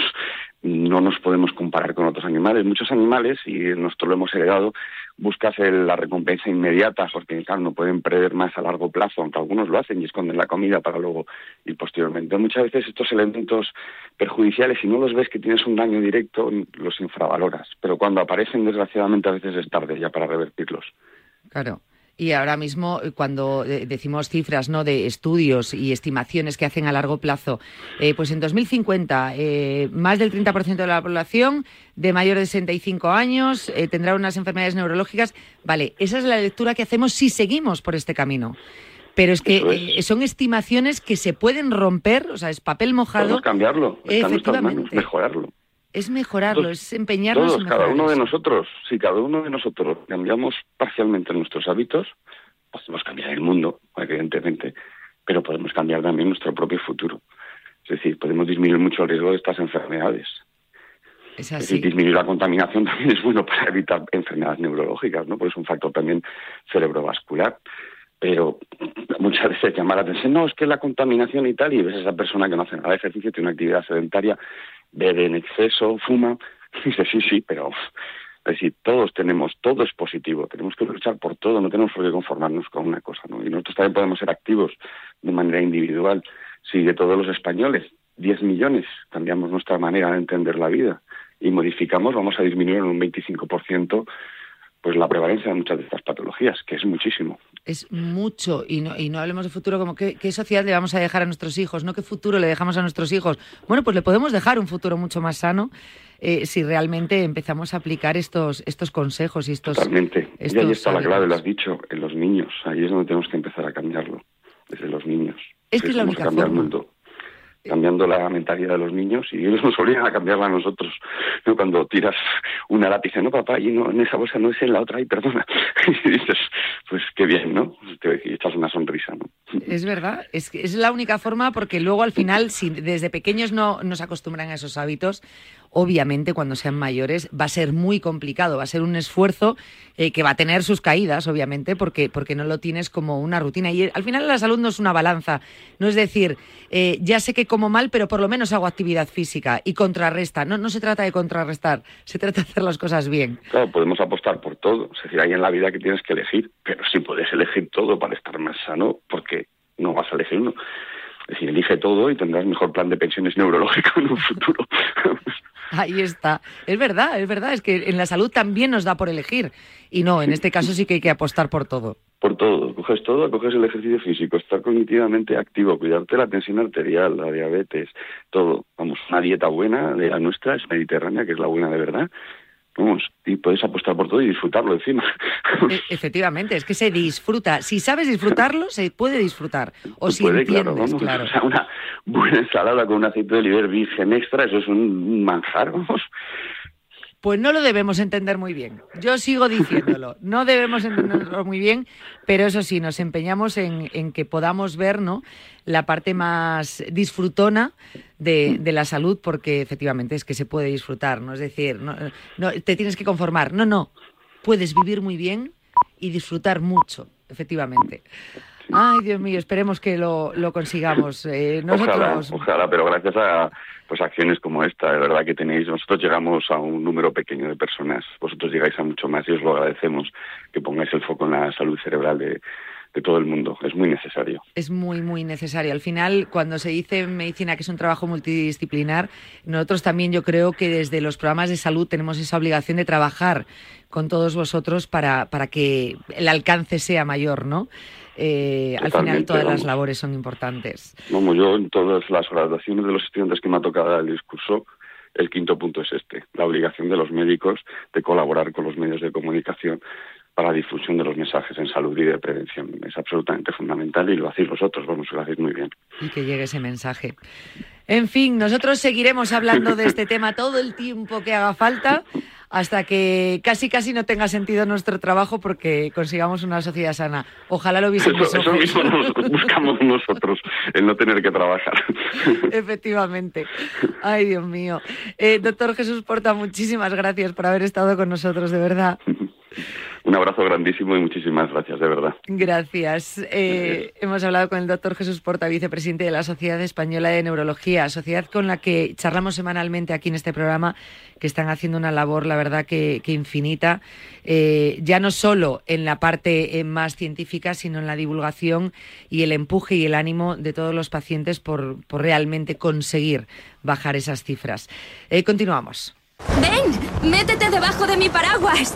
[SPEAKER 8] no nos podemos comparar con otros animales. Muchos animales, y nosotros lo hemos heredado, buscas la recompensa inmediata, porque claro, no pueden prever más a largo plazo, aunque algunos lo hacen y esconden la comida para luego ir posteriormente. Muchas veces estos elementos perjudiciales, si no los ves que tienes un daño directo, los infravaloras, pero cuando aparecen, desgraciadamente, a veces es tarde ya para revertirlos.
[SPEAKER 1] Claro. Y ahora mismo, eh, cuando eh, decimos cifras ¿no? de estudios y estimaciones que hacen a largo plazo, eh, pues en 2050 más del 30% de la población de mayor de 65 años tendrá unas enfermedades neurológicas. Vale, esa es la lectura que hacemos si seguimos por este camino. Pero es que son estimaciones que se pueden romper, o sea, es papel mojado.
[SPEAKER 8] Podemos cambiarlo, efectivamente. mejorarlo
[SPEAKER 1] es mejorarlo, es empeñarnos
[SPEAKER 8] todos, cada uno de nosotros, si cada uno de nosotros cambiamos parcialmente nuestros hábitos, podemos cambiar el mundo, evidentemente, pero podemos cambiar también nuestro propio futuro. Es decir, podemos disminuir mucho el riesgo de estas enfermedades.
[SPEAKER 1] Es así.
[SPEAKER 8] disminuir la contaminación también es bueno para evitar enfermedades neurológicas, ¿no? Porque es un factor también cerebrovascular. Pero muchas veces llama la atención, no, es que la contaminación y tal, y ves a esa persona que no hace nada de ejercicio, tiene una actividad sedentaria bebe en exceso, fuma. Dice, sí, sí, pero es decir, todos tenemos, todo es positivo, tenemos que luchar por todo, no tenemos por qué conformarnos con una cosa, ¿no? Y nosotros también podemos ser activos de manera individual. Si de todos los españoles, 10 millones, cambiamos nuestra manera de entender la vida y modificamos, vamos a disminuir en un 25% pues la prevalencia de muchas de estas patologías, que es muchísimo.
[SPEAKER 1] Es mucho, y no, y no hablemos de futuro como qué, sociedad le vamos a dejar a nuestros hijos, no qué futuro le dejamos a nuestros hijos. Bueno, pues le podemos dejar un futuro mucho más sano eh, si realmente empezamos a aplicar estos, estos consejos y estos...
[SPEAKER 8] Totalmente, y ahí está la clave, lo has dicho, en los niños, ahí es donde tenemos que empezar a cambiarlo, desde los niños.
[SPEAKER 1] Es que es la única forma. Mundo
[SPEAKER 8] cambiando la mentalidad de los niños y ellos nos obligan a cambiarla a nosotros. ¿no? Cuando tiras una lápiz, no, papá, y no, en esa bolsa no es en la otra, y perdona. y dices, pues qué bien, ¿no? Te echas una sonrisa, ¿no?
[SPEAKER 1] Es verdad, es, es la única forma porque luego al final, si desde pequeños no nos acostumbran a esos hábitos, obviamente cuando sean mayores va a ser muy complicado, va a ser un esfuerzo eh, que va a tener sus caídas, obviamente, porque, porque no lo tienes como una rutina. Y al final la salud no es una balanza, no es decir, eh, ya sé que como mal, pero por lo menos hago actividad física y contrarresta. No, no se trata de contrarrestar, se trata de hacer las cosas bien.
[SPEAKER 8] Claro, podemos apostar por todo. Es decir, hay en la vida que tienes que elegir, pero sí puedes elegir todo para estar más sano, porque no vas a elegir uno. Es decir, elige todo y tendrás mejor plan de pensiones neurológico en un futuro.
[SPEAKER 1] Ahí está. Es verdad, es verdad. Es que en la salud también nos da por elegir. Y no, en este caso sí que hay que apostar por todo.
[SPEAKER 8] Por todo. Coges todo, coges el ejercicio físico, estar cognitivamente activo, cuidarte la tensión arterial, la diabetes, todo. Vamos, una dieta buena de la nuestra, es mediterránea, que es la buena de verdad. Y puedes apostar por todo y disfrutarlo encima.
[SPEAKER 1] E, efectivamente, es que se disfruta. Si sabes disfrutarlo, se puede disfrutar. O si
[SPEAKER 8] puede,
[SPEAKER 1] entiendes,
[SPEAKER 8] claro, O sea, una buena ensalada con un aceite de oliva virgen extra, eso es un manjar, vamos.
[SPEAKER 1] Pues no lo debemos entender muy bien. Yo sigo diciéndolo. No debemos entenderlo muy bien, pero eso sí, nos empeñamos en, que podamos ver ¿no? la parte más disfrutona de, la salud, porque efectivamente es que se puede disfrutar. ¿no? Es decir, no, te tienes que conformar. No, no. Puedes vivir muy bien y disfrutar mucho, efectivamente. Ay, Dios mío, esperemos que lo, consigamos. Eh, nosotros...
[SPEAKER 8] ojalá, pero gracias a pues acciones como esta, de verdad que tenéis, nosotros llegamos a un número pequeño de personas, vosotros llegáis a mucho más y os lo agradecemos que pongáis el foco en la salud cerebral de, de todo el mundo. Es muy necesario.
[SPEAKER 1] Es muy, muy necesario. Al final, cuando se dice en medicina que es un trabajo multidisciplinar, nosotros también yo creo que desde los programas de salud tenemos esa obligación de trabajar con todos vosotros para, para que el alcance sea mayor, ¿no? Eh, al final todas las labores son importantes.
[SPEAKER 8] Vamos, yo en todas las graduaciones de los estudiantes que me ha tocado el discurso, el quinto punto es este, la obligación de los médicos de colaborar con los medios de comunicación para la difusión de los mensajes en salud y de prevención. Es absolutamente fundamental y lo hacéis vosotros, vamos, lo hacéis muy bien.
[SPEAKER 1] Y que llegue ese mensaje. En fin, nosotros seguiremos hablando de este tema todo el tiempo que haga falta hasta que casi casi no tenga sentido nuestro trabajo porque consigamos una sociedad sana. Ojalá lo.
[SPEAKER 8] Eso, eso mismo nos buscamos nosotros, el no tener que trabajar.
[SPEAKER 1] Efectivamente. Ay, Dios mío. Eh, doctor Jesús Porta, muchísimas gracias por haber estado con nosotros, de verdad.
[SPEAKER 8] Un abrazo grandísimo y muchísimas gracias, de verdad.
[SPEAKER 1] Gracias. Eh, hemos hablado con el doctor Jesús Porta, vicepresidente de la Sociedad Española de Neurología, sociedad con la que charlamos semanalmente aquí en este programa, que están haciendo una labor, la verdad, que, infinita, eh, ya no solo en la parte eh, más científica, sino en la divulgación y el empuje y el ánimo de todos los pacientes por, realmente conseguir bajar esas cifras. continuamos.
[SPEAKER 9] Ven, métete debajo de mi paraguas.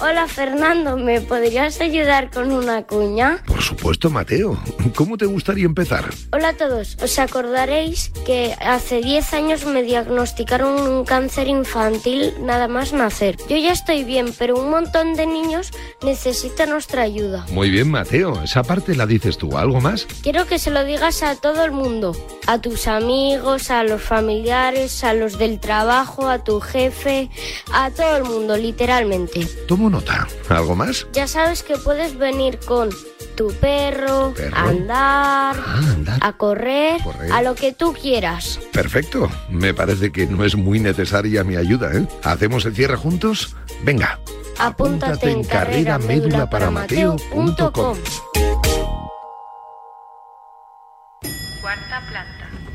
[SPEAKER 10] Hola Fernando, ¿me podrías ayudar con una cuña?
[SPEAKER 2] Por supuesto, Mateo. ¿Cómo te gustaría empezar?
[SPEAKER 10] Hola a todos. Os acordaréis que hace 10 años me diagnosticaron un cáncer infantil nada más nacer. Yo ya estoy bien, pero un montón de niños necesitan nuestra ayuda.
[SPEAKER 2] Muy bien, Mateo. Esa parte la dices tú. ¿Algo más?
[SPEAKER 10] Quiero que se lo digas a todo el mundo. A tus amigos, a los familiares, a los del trabajo, a tu jefe, a todo el mundo, literalmente
[SPEAKER 2] nota. ¿Algo más?
[SPEAKER 10] Ya sabes que puedes venir con tu perro, a andar, ah, a correr, a lo que tú quieras.
[SPEAKER 2] Perfecto. Me parece que no es muy necesaria mi ayuda, ¿eh? ¿Hacemos el cierre juntos? Venga.
[SPEAKER 10] Apúntate, en carrera médula para Cuarta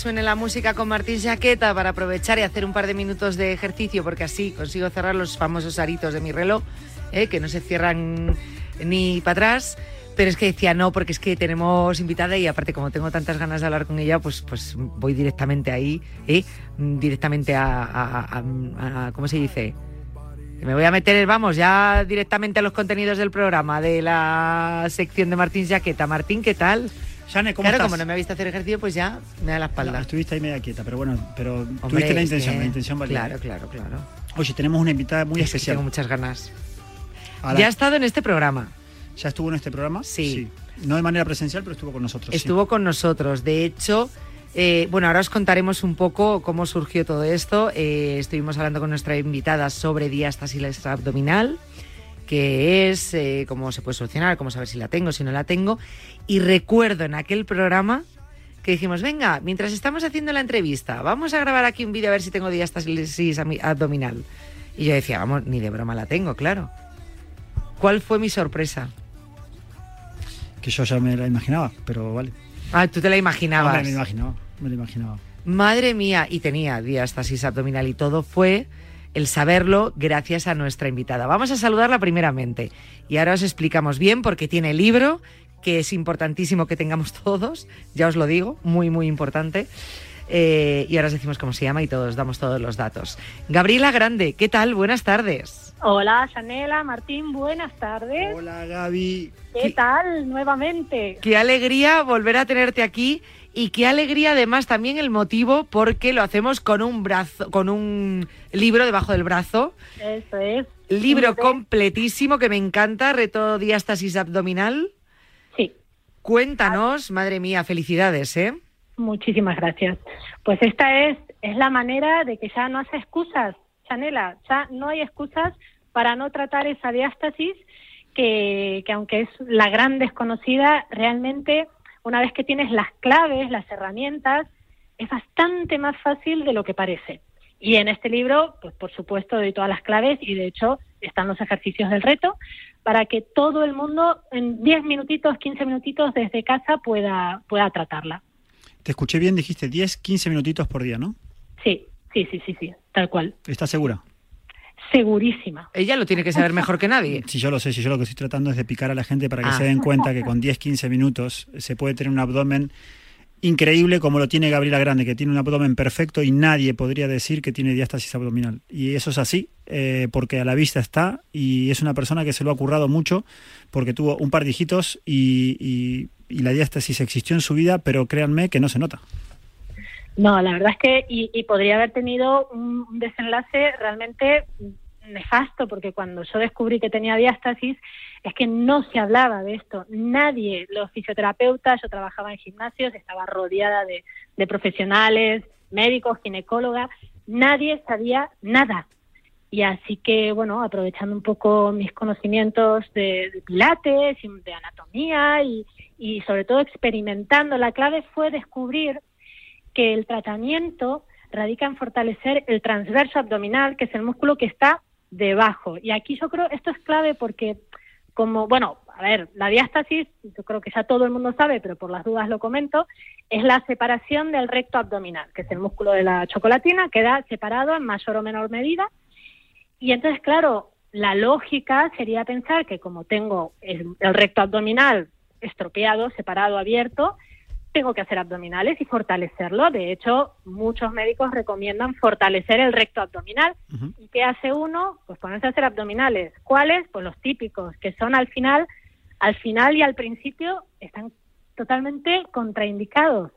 [SPEAKER 1] suene la música con Martín Jaqueta para aprovechar y hacer un par de minutos de ejercicio, porque así consigo cerrar los famosos aritos de mi reloj. ¿eh? que no se cierran ni para atrás. Pero es que decía no, porque es que tenemos invitada y aparte como tengo tantas ganas de hablar con ella, pues, pues voy directamente ahí, ¿eh? directamente a, a, a, ¿cómo se dice? Me voy a meter, vamos, ya directamente a los contenidos del programa, de la sección de Martín Jaqueta. Martín, ¿qué tal?
[SPEAKER 11] Shane, ¿cómo
[SPEAKER 1] claro,
[SPEAKER 11] estás?
[SPEAKER 1] como no me ha visto hacer ejercicio, pues ya me da la espalda.
[SPEAKER 11] No, estuviste ahí media quieta, pero bueno, pero
[SPEAKER 1] Hombre,
[SPEAKER 11] tuviste la intención,
[SPEAKER 1] que-
[SPEAKER 11] la intención valía.
[SPEAKER 1] Claro, claro, claro.
[SPEAKER 11] Oye, tenemos una invitada muy
[SPEAKER 1] Es
[SPEAKER 11] especial.
[SPEAKER 1] tengo muchas ganas.
[SPEAKER 11] La-
[SPEAKER 1] Ya ha estado en este programa.
[SPEAKER 11] ¿Ya estuvo en este programa?
[SPEAKER 1] Sí.
[SPEAKER 11] No de manera presencial, pero estuvo con nosotros. sí.
[SPEAKER 1] Estuvo con nosotros. De hecho, eh, bueno, ahora os contaremos un poco cómo surgió todo esto. Eh, estuvimos hablando con nuestra invitada sobre diástasis abdominal, que es eh, cómo se puede solucionar, cómo saber si la tengo, si no la tengo. Y recuerdo en aquel programa que dijimos, venga, mientras estamos haciendo la entrevista, vamos a grabar aquí un vídeo a ver si tengo diástasis abdominal. Y yo decía, vamos, ni de broma la tengo, claro. ¿Cuál fue mi sorpresa?
[SPEAKER 11] Que yo ya me la imaginaba, pero vale.
[SPEAKER 1] Ah, tú te la imaginabas.
[SPEAKER 11] Me la imaginaba, me la imaginaba.
[SPEAKER 1] Madre mía, y tenía diástasis abdominal y todo fue el saberlo gracias a nuestra invitada. Vamos a saludarla primeramente y ahora os explicamos bien porque tiene libro que es importantísimo que tengamos todos, ya os lo digo, muy muy importante. Eh, y ahora os decimos cómo se llama y todos damos todos los datos. Gabriela Grande, ¿qué tal? Buenas tardes.
[SPEAKER 12] Hola, Chanela, Martín, buenas tardes.
[SPEAKER 11] Hola, Gaby.
[SPEAKER 12] ¿Qué tal nuevamente?
[SPEAKER 1] Qué alegría volver a tenerte aquí y qué alegría además también el motivo porque lo hacemos con un brazo, con un libro debajo del brazo.
[SPEAKER 12] Eso es.
[SPEAKER 1] Libro
[SPEAKER 12] Sí,
[SPEAKER 1] completísimo que me encanta, reto diástasis abdominal.
[SPEAKER 12] Sí.
[SPEAKER 1] Cuéntanos, madre mía, felicidades, ¿eh?
[SPEAKER 12] Muchísimas gracias. Pues esta es, es la manera de que ya no hace excusas, Chanela, ya no hay excusas para no tratar esa diástasis que, que aunque es la gran desconocida, realmente una vez que tienes las claves, las herramientas, es bastante más fácil de lo que parece. Y en este libro, pues por supuesto, doy todas las claves y de hecho están los ejercicios del reto para que todo el mundo en 10 minutitos, 15 minutitos desde casa pueda, pueda tratarla.
[SPEAKER 11] Te escuché bien, dijiste 10, 15 minutitos por día, ¿no?
[SPEAKER 12] Sí, sí, sí, sí, sí, tal cual.
[SPEAKER 11] ¿Estás segura?
[SPEAKER 12] Segurísima.
[SPEAKER 1] Ella lo tiene que saber mejor que nadie.
[SPEAKER 11] Si yo lo sé, si yo lo que estoy tratando es de picar a la gente para que
[SPEAKER 1] Ah.
[SPEAKER 11] se den cuenta que con 10, 15 minutos se puede tener un abdomen increíble como lo tiene Gabriela Grande, que tiene un abdomen perfecto y nadie podría decir que tiene diástasis abdominal. Y eso es así, eh, porque a la vista está y es una persona que se lo ha currado mucho porque tuvo un par de hijitos y, y- y la diástasis existió en su vida, pero créanme que no se nota.
[SPEAKER 12] No, la verdad es que, y, y podría haber tenido un desenlace realmente nefasto, porque cuando yo descubrí que tenía diástasis, es que no se hablaba de esto. Nadie, los fisioterapeutas, yo trabajaba en gimnasios, estaba rodeada de, de profesionales, médicos, ginecólogas, nadie sabía nada. Y así que, bueno, aprovechando un poco mis conocimientos de, pilates y de anatomía y, y sobre todo experimentando, la clave fue descubrir que el tratamiento radica en fortalecer el transverso abdominal, que es el músculo que está debajo. Y aquí yo creo, esto es clave porque como, bueno, a ver, la diástasis, yo creo que ya todo el mundo sabe, pero por las dudas lo comento, es la separación del recto abdominal, que es el músculo de la chocolatina, queda separado en mayor o menor medida. Y entonces, claro, la lógica sería pensar que como tengo el, el recto abdominal estropeado, separado, abierto, tengo que hacer abdominales y fortalecerlo. De hecho, muchos médicos recomiendan fortalecer el recto abdominal. ¿Y qué hace uno? Pues ponerse a hacer abdominales. ¿Cuáles? Pues los típicos, que son al final, al final y al principio están totalmente contraindicados.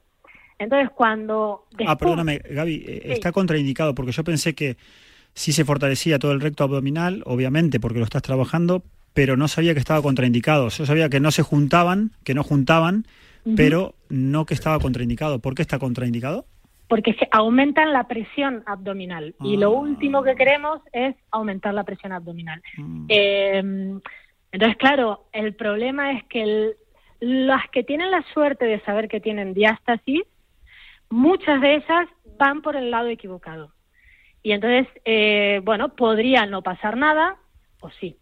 [SPEAKER 12] Entonces, cuando
[SPEAKER 11] Ah, perdóname, Gaby, eh,
[SPEAKER 12] Sí.
[SPEAKER 11] está contraindicado porque yo pensé que sí se fortalecía todo el recto abdominal, obviamente, porque lo estás trabajando, pero no sabía que estaba contraindicado. Yo sabía que no se juntaban, que no juntaban, Pero no que estaba contraindicado. ¿Por qué está contraindicado?
[SPEAKER 12] porque se aumentan la presión abdominal y lo último que queremos es aumentar la presión abdominal. Eh, entonces, claro, el problema es que el- las que tienen la suerte de saber que tienen diástasis, muchas de esas van por el lado equivocado. Y entonces, eh, bueno, podría no pasar nada o sí.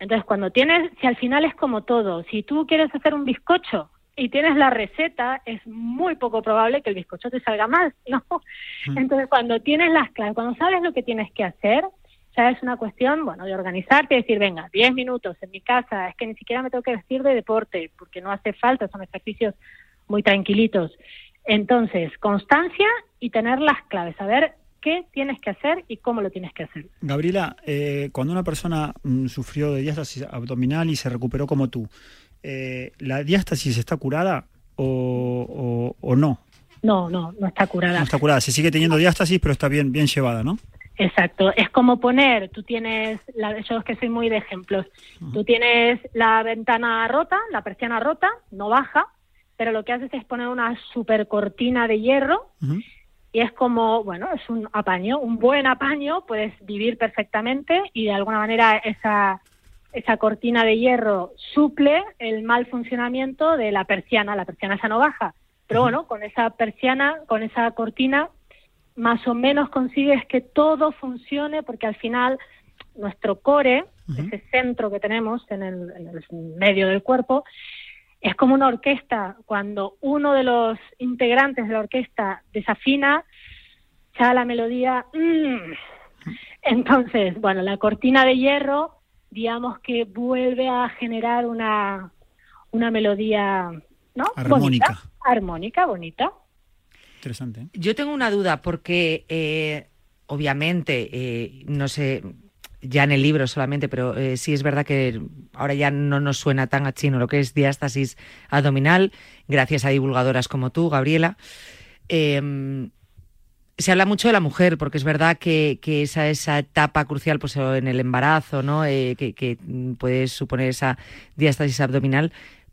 [SPEAKER 12] Entonces, cuando tienes, si al final es como todo, si tú quieres hacer un bizcocho y tienes la receta, es muy poco probable que el bizcocho te salga mal, ¿no? Entonces, cuando tienes las claves, cuando sabes lo que tienes que hacer, sea, es una cuestión, bueno, de organizarte y decir, venga, 10 minutos en mi casa, es que ni siquiera me tengo que vestir de deporte, porque no hace falta, son ejercicios muy tranquilitos. Entonces, constancia y tener las claves, saber qué tienes que hacer y cómo lo tienes que hacer.
[SPEAKER 11] Gabriela, eh, cuando una persona mm, sufrió de diástasis abdominal y se recuperó como tú, eh, ¿la diástasis está curada o, o, no?
[SPEAKER 12] No, no, no está curada.
[SPEAKER 11] No está curada, se sigue teniendo diástasis, pero está bien, bien llevada, ¿no?
[SPEAKER 12] Exacto, es como poner, tú tienes, la, yo es que soy muy de ejemplos, tú tienes la ventana rota, la persiana rota, no baja, pero lo que haces es poner una super cortina de hierro y es como, bueno, es un apaño, un buen apaño, puedes vivir perfectamente y de alguna manera esa, esa cortina de hierro suple el mal funcionamiento de la persiana, la persiana esa no baja, pero bueno, con esa persiana, con esa cortina más o menos consigues que todo funcione porque al final nuestro core, ese centro que tenemos en el, medio del cuerpo, es como una orquesta. Cuando uno de los integrantes de la orquesta desafina, ya la melodía... Mm. Entonces, bueno, la cortina de hierro, digamos que vuelve a generar una, una melodía ¿no?
[SPEAKER 11] Armónica.
[SPEAKER 12] Bonita, armónica, bonita.
[SPEAKER 11] ¿eh?
[SPEAKER 1] Yo tengo una duda porque, eh, obviamente, eh, no sé, ya en el libro solamente, pero sí es verdad que ahora ya no nos suena tan a chino lo que es diástasis abdominal, gracias a divulgadoras como tú, Gabriela. Em, se habla mucho de la mujer, porque es verdad que, esa, esa etapa crucial pues, en el embarazo, ¿no? que, que puede suponer esa diástasis abdominal,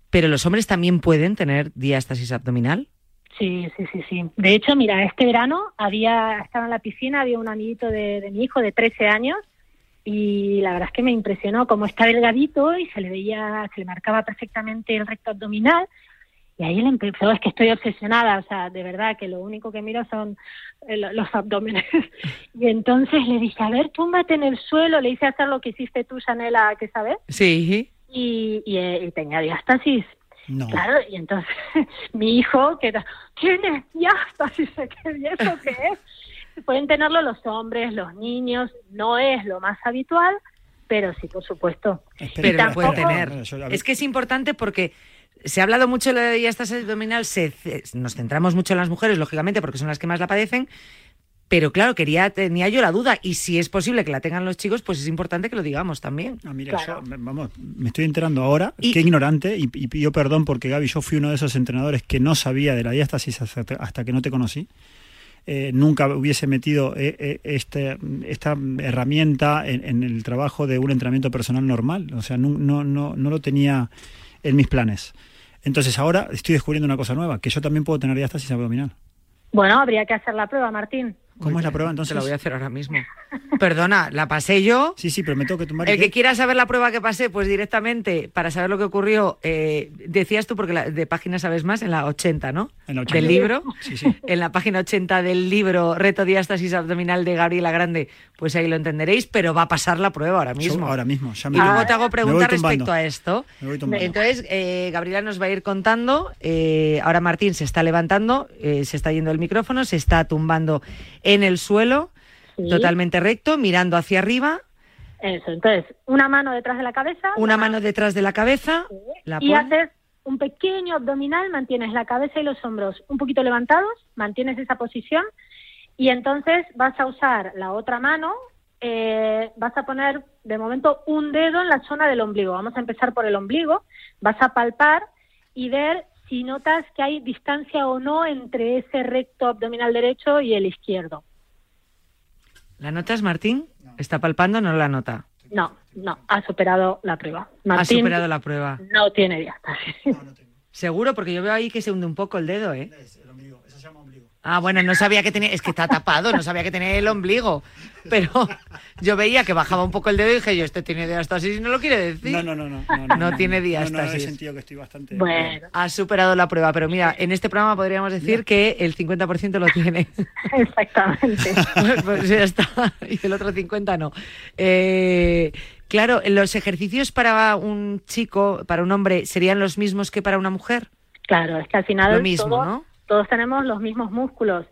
[SPEAKER 1] pero los hombres también pueden tener diástasis abdominal.
[SPEAKER 12] Sí, sí, sí, sí. De hecho, mira, este verano había estaba en la piscina, había un amiguito de, mi hijo de 13 años y la verdad es que me impresionó cómo está delgadito y se le veía, se le marcaba perfectamente el recto abdominal y ahí él empezó, es que estoy obsesionada, o sea, de verdad que lo único que miro son eh, los abdómenes. y entonces le dije, a ver, túmbate en el suelo, le hice hacer lo que hiciste tú, Chanela, ¿qué sabes?
[SPEAKER 1] Sí.
[SPEAKER 12] Y, y, eh, y tenía diástasis Claro, y entonces mi hijo, que tiene ya diástasis? ¿Y eso qué es? Pueden tenerlo los hombres, los niños, no es lo más habitual, pero sí, por supuesto.
[SPEAKER 1] Pero pueden tener. Es que es importante porque se ha hablado mucho de la diástasis abdominal, se, nos centramos mucho en las mujeres, lógicamente, porque son las que más la padecen, pero claro, quería, tenía yo la duda, y si es posible que la tengan los chicos, pues es importante que lo digamos también.
[SPEAKER 11] Ah, mira, yo, vamos, me estoy enterando ahora, qué ignorante, y, pido perdón porque Gaby, yo fui uno de esos entrenadores que no sabía de la diástasis hasta, que no te conocí. Eh, nunca hubiese metido eh, eh, este, esta herramienta en, el trabajo de un entrenamiento personal normal. O sea, no, no, no, no lo tenía en mis planes. Entonces ahora estoy descubriendo una cosa nueva, que yo también puedo tener diástasis abdominal.
[SPEAKER 12] Bueno, habría que hacer la prueba, Martín.
[SPEAKER 11] ¿Cómo es la prueba entonces?
[SPEAKER 1] Se la voy a hacer ahora mismo. Perdona, la pasé yo.
[SPEAKER 11] Sí, sí, pero me tengo que tumbar.
[SPEAKER 1] El que quiera saber la prueba que pasé, pues directamente, para saber lo que ocurrió, eh, decías tú, porque de página sabes más, en la 80, ¿no?
[SPEAKER 11] En la
[SPEAKER 1] 80. Del libro. Sí, sí. En la página 80 del libro Reto Diástasis Abdominal de Gabriela Grande, pues ahí lo entenderéis, pero va a pasar la prueba ahora mismo.
[SPEAKER 11] ahora mismo.
[SPEAKER 1] Ya me y luego te hago preguntas respecto a esto. Entonces, eh, Gabriela nos va a ir contando. Eh, ahora Martín se está levantando, se está yendo el micrófono, se está tumbando en el suelo totalmente recto, mirando hacia arriba.
[SPEAKER 12] Eso, entonces, una mano detrás de la cabeza.
[SPEAKER 1] Una mano detrás de la cabeza.
[SPEAKER 12] y haces un pequeño abdominal, mantienes la cabeza y los hombros un poquito levantados, mantienes esa posición y entonces vas a usar la otra mano, eh, vas a poner de momento un dedo en la zona del ombligo. Vamos a empezar por el ombligo, vas a palpar y ver si notas que hay distancia o no entre ese recto abdominal derecho y el izquierdo.
[SPEAKER 1] ¿La notas, Martín? ¿Está palpando o no la nota?
[SPEAKER 12] No, no, ha superado la prueba.
[SPEAKER 1] ha superado la prueba.
[SPEAKER 12] No tiene diástasis.
[SPEAKER 1] Seguro, porque yo veo ahí que se hunde un poco el dedo, ¿eh? Ah, bueno, no sabía que tenía, es que está tapado, no sabía que tenía el ombligo. Pero yo veía que bajaba un poco el dedo y dije, yo, este tiene diástasis no lo quiere decir.
[SPEAKER 11] No, no, no, no. No,
[SPEAKER 1] no, tiene diástasis.
[SPEAKER 11] No, he sentido que estoy bastante...
[SPEAKER 12] Bueno.
[SPEAKER 1] Ha superado la prueba, pero mira, en este programa podríamos decir que el 50% lo tiene.
[SPEAKER 12] Exactamente.
[SPEAKER 1] pues ya está, y el otro 50% no. Eh, claro, los ejercicios para un chico, para un hombre, ¿serían los mismos que para una mujer?
[SPEAKER 12] Claro, es que al final...
[SPEAKER 1] Lo mismo, ¿no?
[SPEAKER 12] Todos tenemos los mismos músculos.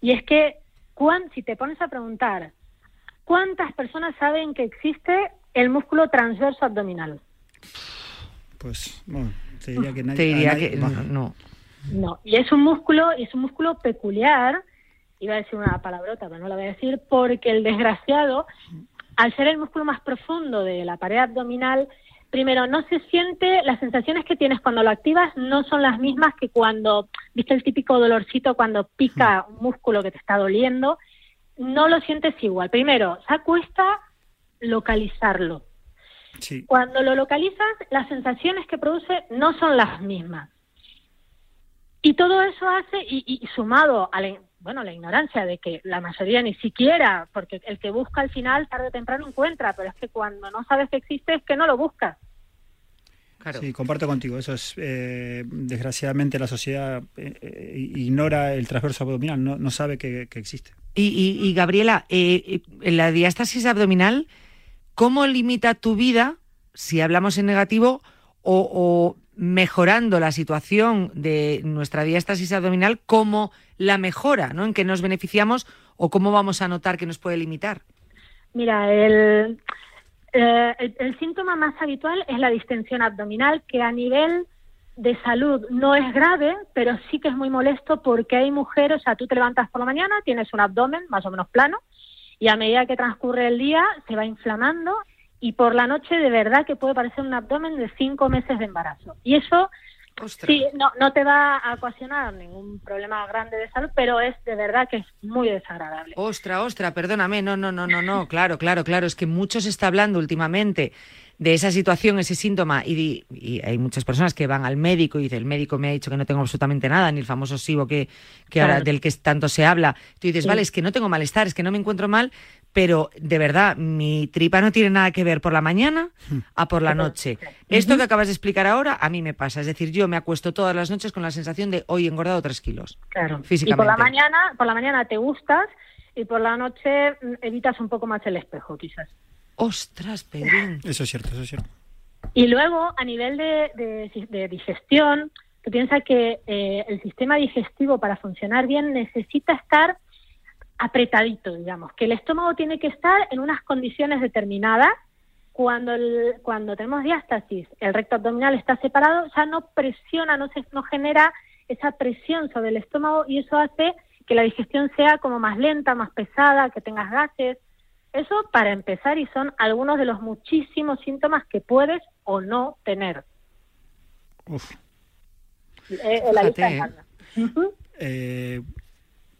[SPEAKER 12] Y es que, si te pones a preguntar ¿cuántas personas saben que existe el músculo transverso abdominal?
[SPEAKER 11] Pues, bueno, te diría que nadie.
[SPEAKER 1] Te diría
[SPEAKER 11] nadie-
[SPEAKER 1] que
[SPEAKER 11] bueno,
[SPEAKER 1] no.
[SPEAKER 12] No, y es un músculo, y es un músculo peculiar, iba a decir una palabrota, pero no la voy a decir, porque el desgraciado, al ser el músculo más profundo de la pared abdominal, primero no se siente, las sensaciones que tienes cuando lo activas no son las mismas que cuando, viste el típico dolorcito cuando pica un músculo que te está doliendo, no lo sientes igual. Primero, se cuesta localizarlo.
[SPEAKER 11] Sí.
[SPEAKER 12] Cuando lo localizas, las sensaciones que produce no son las mismas. Y todo eso hace, y, y sumado a la, bueno, la ignorancia de que la mayoría ni siquiera, porque el que busca al final tarde o temprano encuentra, pero es que cuando no sabes que existe es que no lo buscas.
[SPEAKER 11] Sí, comparto contigo. Eso es, eh, desgraciadamente, la sociedad eh, eh, ignora el transverso abdominal, no, no sabe que, que existe.
[SPEAKER 1] Y, y- y, Gabriela, eh, la diástasis abdominal, ¿cómo limita tu vida, si hablamos en negativo, o, o mejorando la situación de nuestra diástasis abdominal, cómo la mejora, ¿no? ¿En qué nos beneficiamos o cómo vamos a notar que nos puede limitar?
[SPEAKER 12] Mira, el, eh, el, el síntoma más habitual es la distensión abdominal, que a nivel de salud no es grave, pero sí que es muy molesto porque hay mujeres, o sea, tú te levantas por la mañana, tienes un abdomen más o menos plano, y a medida que transcurre el día se va inflamando y por la noche de verdad que puede parecer un abdomen de cinco meses de embarazo. Y eso sí, no, no te va a ocasionar ningún problema grande de salud, pero es de verdad que es muy desagradable.
[SPEAKER 1] Ostra, ostra, perdóname, no, no, no, no, no, claro, claro, claro, es que mucho se está hablando últimamente de esa situación, ese síntoma, y, di- y hay muchas personas que van al médico y dicen, el médico me ha dicho que no tengo absolutamente nada, ni el famoso SIBO que, que ahora del que tanto se habla. Tú dices,
[SPEAKER 12] Sí.
[SPEAKER 1] vale, es que no tengo malestar, es que no me encuentro mal, pero de verdad, mi tripa no tiene nada que ver por la mañana a por la noche. Esto que acabas de explicar ahora, a mí me pasa, es decir, yo me acuesto todas las noches con la sensación de hoy he engordado tres kilos.
[SPEAKER 12] Claro. Y
[SPEAKER 1] Físicamente.
[SPEAKER 12] por la mañana, por la mañana te gustas y por la noche mm, evitas un poco más el espejo, quizás.
[SPEAKER 1] Ostras, Pedrín.
[SPEAKER 11] Eso es cierto, eso es cierto.
[SPEAKER 12] Y luego, a nivel de, de- de digestión, tú piensas que eh, el sistema digestivo para funcionar bien necesita estar apretadito, digamos, que el estómago tiene que estar en unas condiciones determinadas. Cuando, el- cuando tenemos diástasis, el recto abdominal está separado, ya no presiona, no, se, no genera esa presión sobre el estómago y eso hace que la digestión sea como más lenta, más pesada, que tengas gases. Eso para empezar y son algunos de los muchísimos síntomas que puedes o no tener.
[SPEAKER 11] Uf.
[SPEAKER 12] Eh, la lista
[SPEAKER 1] Fíjate,
[SPEAKER 12] es
[SPEAKER 1] ¿eh?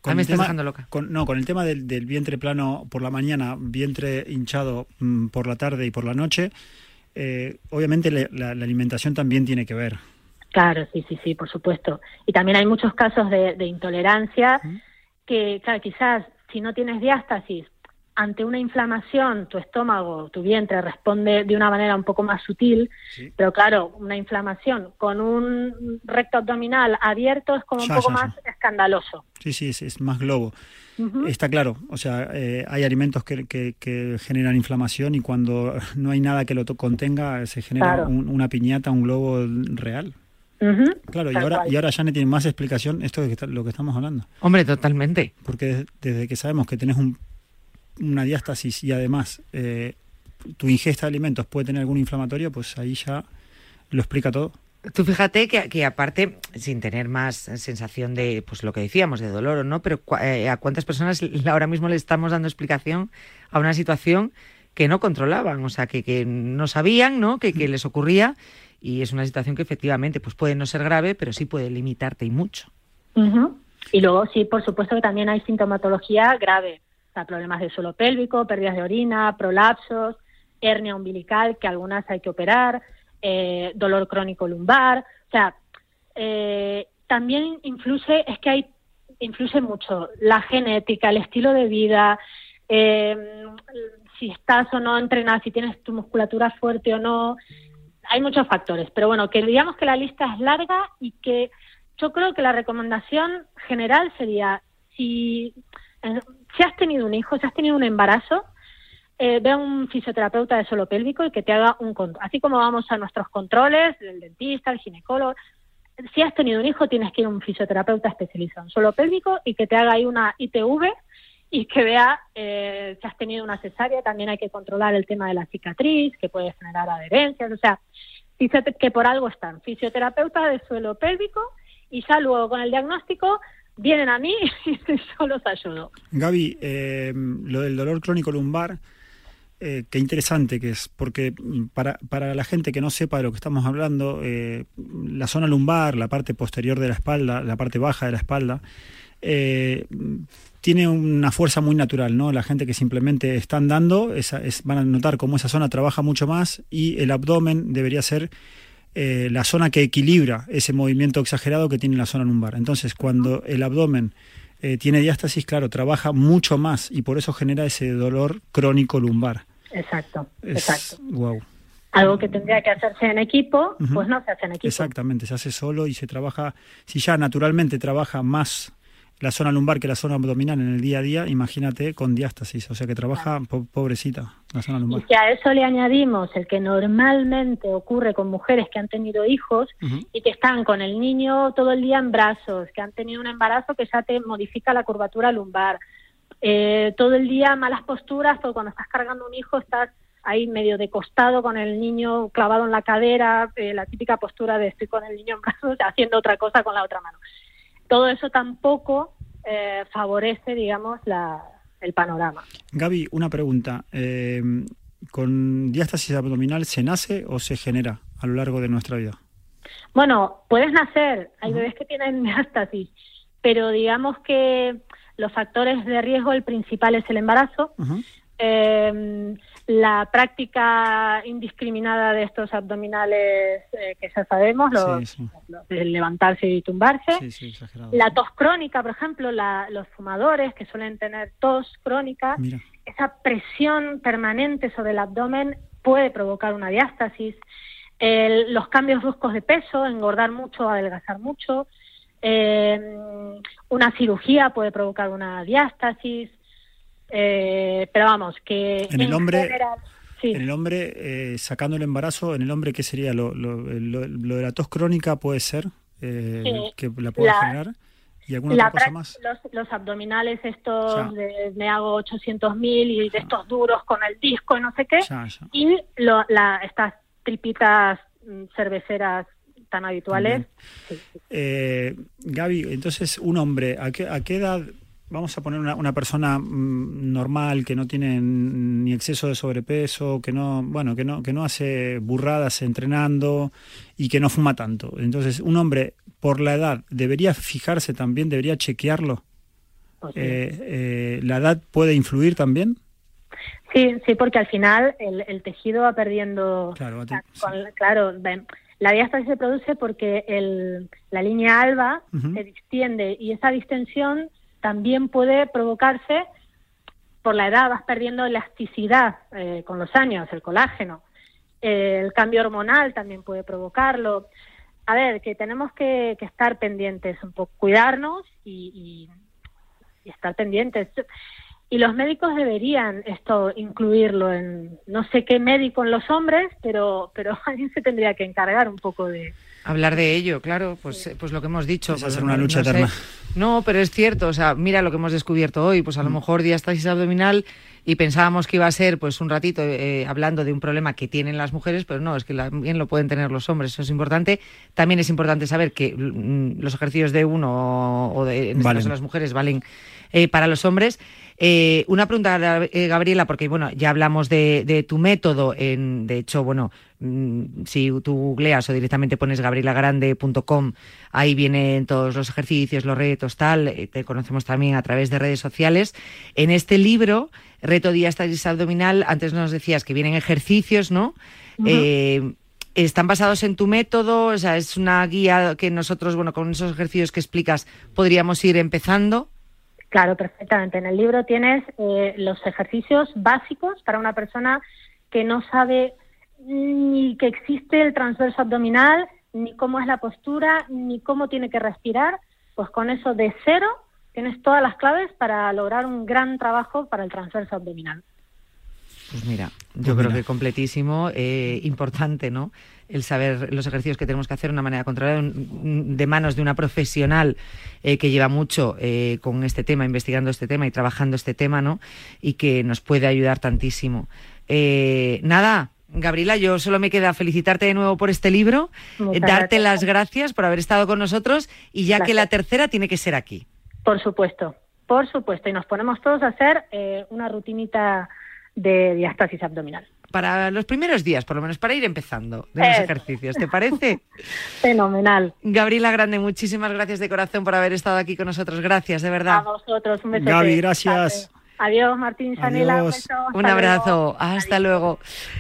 [SPEAKER 11] Eh,
[SPEAKER 1] Ah, me
[SPEAKER 11] el
[SPEAKER 1] estás dejando loca.
[SPEAKER 11] con- no, con el tema del, del vientre plano por la mañana, vientre hinchado mm, por la tarde y por la noche, eh, obviamente le- la, la alimentación también tiene que ver.
[SPEAKER 12] Claro, sí, sí, sí, por supuesto. Y también hay muchos casos de, de intolerancia que, claro, quizás si no tienes diástasis, ante una inflamación, tu estómago, tu vientre responde de una manera un poco más sutil, pero claro, una inflamación con un recto abdominal abierto es como un poco
[SPEAKER 11] ya, ya.
[SPEAKER 12] más escandaloso.
[SPEAKER 11] Sí, sí, es, es más globo. Está claro, o sea, eh, hay alimentos que, que- que generan inflamación y cuando no hay nada que lo contenga, se genera
[SPEAKER 12] Claro.
[SPEAKER 11] un- una piñata, un globo real. Claro, y ahora,
[SPEAKER 12] cual.
[SPEAKER 11] y ahora ya no tiene más explicación esto de que está- lo que estamos hablando.
[SPEAKER 1] Hombre, totalmente.
[SPEAKER 11] Porque des- desde que sabemos que tenés un- una diástasis y además eh, tu ingesta de alimentos puede tener algún inflamatorio, pues ahí ya lo explica todo.
[SPEAKER 1] Tú fíjate que, que aparte, sin tener más sensación de, pues lo que decíamos, de dolor o no, pero eh, a cuántas personas ahora mismo le estamos dando explicación a una situación que no controlaban, o sea, que, que no sabían, ¿no? Que, que les ocurría y es una situación que efectivamente pues puede no ser grave, pero sí puede limitarte y mucho.
[SPEAKER 12] Y luego sí, por supuesto que también hay sintomatología grave, sea, problemas de suelo pélvico, pérdidas de orina, prolapsos, hernia umbilical, que algunas hay que operar, eh, dolor crónico lumbar, o sea, eh, también influye, es que hay, influye mucho la genética, el estilo de vida, eh, si estás o no entrenada, si tienes tu musculatura fuerte o no, hay muchos factores, pero bueno, que digamos que la lista es larga y que yo creo que la recomendación general sería si, si has tenido un hijo, si has tenido un embarazo, eh, ve a un fisioterapeuta de suelo pélvico y que te haga un control. Así como vamos a nuestros controles, el dentista, el ginecólogo. Si has tenido un hijo, tienes que ir a un fisioterapeuta especializado en suelo pélvico y que te haga ahí una ITV y que vea eh, si has tenido una cesárea. También hay que controlar el tema de la cicatriz, que puede generar adherencias. O sea, que por algo están fisioterapeutas de suelo pélvico y ya luego con el diagnóstico vienen a mí y yo los ayudo.
[SPEAKER 11] Gaby, eh, lo del dolor crónico lumbar, eh, qué interesante que es, porque para, para la gente que no sepa de lo que estamos hablando, eh, la zona lumbar, la parte posterior de la espalda, la parte baja de la espalda, eh, tiene una fuerza muy natural, ¿no? La gente que simplemente está andando esa, es, van a notar cómo esa zona trabaja mucho más y el abdomen debería ser eh, la zona que equilibra ese movimiento exagerado que tiene la zona lumbar. Entonces, cuando el abdomen eh, tiene diástasis, claro, trabaja mucho más y por eso genera ese dolor crónico lumbar.
[SPEAKER 12] Exacto, exacto.
[SPEAKER 11] Wow.
[SPEAKER 12] Algo que tendría que hacerse en equipo, pues no se hace en equipo.
[SPEAKER 11] Exactamente, se hace solo y se trabaja, si ya naturalmente trabaja más la zona lumbar que la zona abdominal en el día a día, imagínate con diástasis, o sea que trabaja pobrecita la zona lumbar.
[SPEAKER 12] Y a eso le añadimos el que normalmente ocurre con mujeres que han tenido hijos y que están con el niño todo el día en brazos, que han tenido un embarazo que ya te modifica la curvatura lumbar, eh, todo el día malas posturas, porque cuando estás cargando un hijo estás ahí medio de costado con el niño clavado en la cadera, eh, la típica postura de estoy con el niño en brazos haciendo otra cosa con la otra mano todo eso tampoco eh, favorece, digamos, la, el panorama.
[SPEAKER 11] Gaby, una pregunta. Eh, ¿Con diástasis abdominal se nace o se genera a lo largo de nuestra vida?
[SPEAKER 12] Bueno, puedes nacer. Hay bebés que tienen diástasis, pero digamos que los factores de riesgo, el principal es el embarazo. Eh, la práctica indiscriminada de estos abdominales eh, que ya sabemos, los, de levantarse y tumbarse. la tos crónica, por ejemplo, los fumadores que suelen tener tos crónica, esa presión permanente sobre el abdomen puede provocar una diástasis. los cambios bruscos de peso, engordar mucho, adelgazar mucho. Eh, una cirugía puede provocar una diástasis. Eh, pero vamos, que
[SPEAKER 11] en el hombre, en el hombre eh, sacando el embarazo, en el hombre, ¿qué sería? Lo, lo, de la tos crónica puede ser eh, que la pueda generar. ¿Y alguna otra cosa más?
[SPEAKER 12] Los, abdominales estos, de, me hago 800.000 y de estos duros con el disco y no sé qué. Y la, estas tripitas mm, cerveceras tan habituales.
[SPEAKER 11] Eh, Gaby, entonces, un hombre, ¿a qué, a qué edad vamos a poner una, una, persona mm, normal que no tiene ni exceso de sobrepeso, que no, bueno, que no, que no hace burradas entrenando y que no fuma tanto. Entonces, un hombre por la edad debería fijarse también, debería chequearlo. Eh, eh, ¿La edad puede influir también?
[SPEAKER 12] Sí, sí, porque al final el, el tejido va perdiendo. Claro, claro la diástasis se produce porque el, la línea alba se distiende y esa distensión también puede provocarse por la edad, vas perdiendo elasticidad eh, con los años, el colágeno. el cambio hormonal también puede provocarlo. A ver, que tenemos que, estar pendientes, un poco cuidarnos y, estar pendientes. Y los médicos deberían esto incluirlo en, no sé qué médico en los hombres, pero, pero alguien se tendría que encargar un poco de,
[SPEAKER 1] Hablar de ello, claro, pues, pues lo que hemos dicho.
[SPEAKER 11] Es
[SPEAKER 1] pues,
[SPEAKER 11] hacer una lucha eterna.
[SPEAKER 1] No, pero es cierto, o sea, mira lo que hemos descubierto hoy, pues a lo mm. mejor diástasis abdominal y pensábamos que iba a ser pues un ratito eh, hablando de un problema que tienen las mujeres, pero no, es que también lo pueden tener los hombres, eso es importante. También es importante saber que mm, los ejercicios de uno o de en este caso las mujeres valen eh, para los hombres. Eh, una pregunta, eh, Gabriela, porque bueno, ya hablamos de, tu método. En, de hecho, bueno, mm, si tú googleas o directamente pones gabrielagrande.com, ahí vienen todos los ejercicios, los retos, tal. Eh, te conocemos también a través de redes sociales. En este libro, Reto Diástasis Abdominal, antes nos decías que vienen ejercicios, ¿no? ¿Están basados en tu método? O sea, es una guía que nosotros, bueno, con esos ejercicios que explicas, podríamos ir empezando.
[SPEAKER 12] Claro, perfectamente. En el libro tienes eh, los ejercicios básicos para una persona que no sabe ni que existe el transverso abdominal, ni cómo es la postura, ni cómo tiene que respirar. Pues con eso de cero tienes todas las claves para lograr un gran trabajo para el transverso abdominal.
[SPEAKER 1] Pues mira, yo
[SPEAKER 11] Pues
[SPEAKER 1] creo
[SPEAKER 11] mira.
[SPEAKER 1] que completísimo, eh, importante, ¿no? El saber los ejercicios que tenemos que hacer de una manera controlada, de manos de una profesional eh, que lleva mucho eh, con este tema, investigando este tema y trabajando este tema, ¿no? Y que nos puede ayudar tantísimo. Eh, nada. Gabriela, yo solo me queda felicitarte de nuevo por este libro, eh, darte
[SPEAKER 12] gracias.
[SPEAKER 1] las gracias por haber estado con nosotros y ya que la tercera tiene que ser aquí.
[SPEAKER 12] Por supuesto, por supuesto. Y nos ponemos todos a hacer eh, una rutinita de diástasis abdominal.
[SPEAKER 1] Para los primeros días, por lo menos, para ir empezando de los ejercicios, ¿te parece?
[SPEAKER 12] Fenomenal.
[SPEAKER 1] Gabriela Grande, muchísimas gracias de corazón por haber estado aquí con nosotros. Gracias, de
[SPEAKER 12] A
[SPEAKER 1] verdad.
[SPEAKER 12] vosotros, un beso.
[SPEAKER 11] Gaby, gracias.
[SPEAKER 12] Adiós, Martín Sanela. Un,
[SPEAKER 1] abrazo,
[SPEAKER 12] luego.
[SPEAKER 1] hasta luego.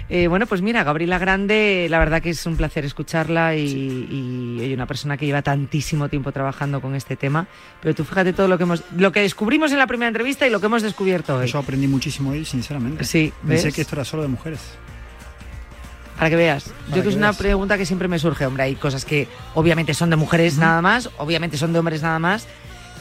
[SPEAKER 1] Eh, bueno, pues mira, Gabriela Grande, la verdad que es un placer escucharla y, y hay una persona que lleva tantísimo tiempo trabajando con este tema. Pero tú fíjate todo lo que hemos, lo que descubrimos en la primera entrevista y lo que hemos descubierto hoy.
[SPEAKER 11] Yo aprendí muchísimo hoy, sinceramente.
[SPEAKER 1] Sí,
[SPEAKER 11] Pensé que esto era solo de mujeres.
[SPEAKER 1] Para que veas.
[SPEAKER 11] Para
[SPEAKER 1] Yo que
[SPEAKER 11] que
[SPEAKER 1] es una
[SPEAKER 11] veas.
[SPEAKER 1] pregunta que siempre me surge, hombre, hay cosas que obviamente son de mujeres nada más, obviamente son de hombres nada más,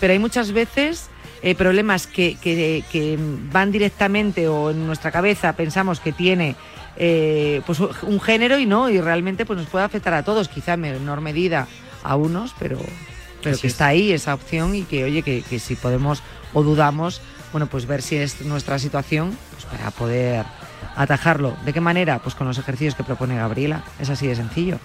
[SPEAKER 1] pero hay muchas veces eh, problemas que, que- que van directamente o en nuestra cabeza pensamos que tiene eh, pues un género y no, y realmente pues nos puede afectar a todos, quizá en menor medida a unos, pero, pero
[SPEAKER 11] Así
[SPEAKER 1] que
[SPEAKER 11] es.
[SPEAKER 1] está ahí esa opción y que oye, que, que si podemos o dudamos, bueno, pues ver si es nuestra situación pues para poder atajarlo. ¿De qué manera? Pues con los ejercicios que propone Gabriela. Es así de sencillo.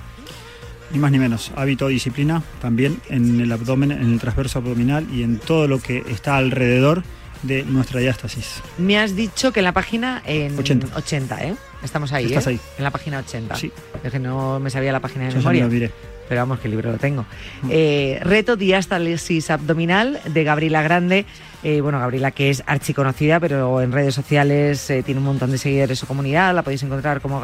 [SPEAKER 11] Ni más ni menos. Hábito, disciplina, también en el abdomen, en el transverso abdominal y en todo lo que está alrededor de nuestra diástasis.
[SPEAKER 1] Me has dicho que en la página en
[SPEAKER 11] 80.
[SPEAKER 1] 80, ¿eh? Estamos ahí,
[SPEAKER 11] Estás
[SPEAKER 1] ¿eh?
[SPEAKER 11] ahí.
[SPEAKER 1] En la página 80.
[SPEAKER 11] Sí.
[SPEAKER 1] Es que no me sabía la página de
[SPEAKER 11] Yo me
[SPEAKER 1] memoria.
[SPEAKER 11] lo diré.
[SPEAKER 1] Pero vamos, que el libro lo tengo. Eh, reto diástasis abdominal de Gabriela Grande. Eh, bueno, Gabriela que es archiconocida, pero en redes sociales eh, tiene un montón de seguidores su comunidad. La podéis encontrar como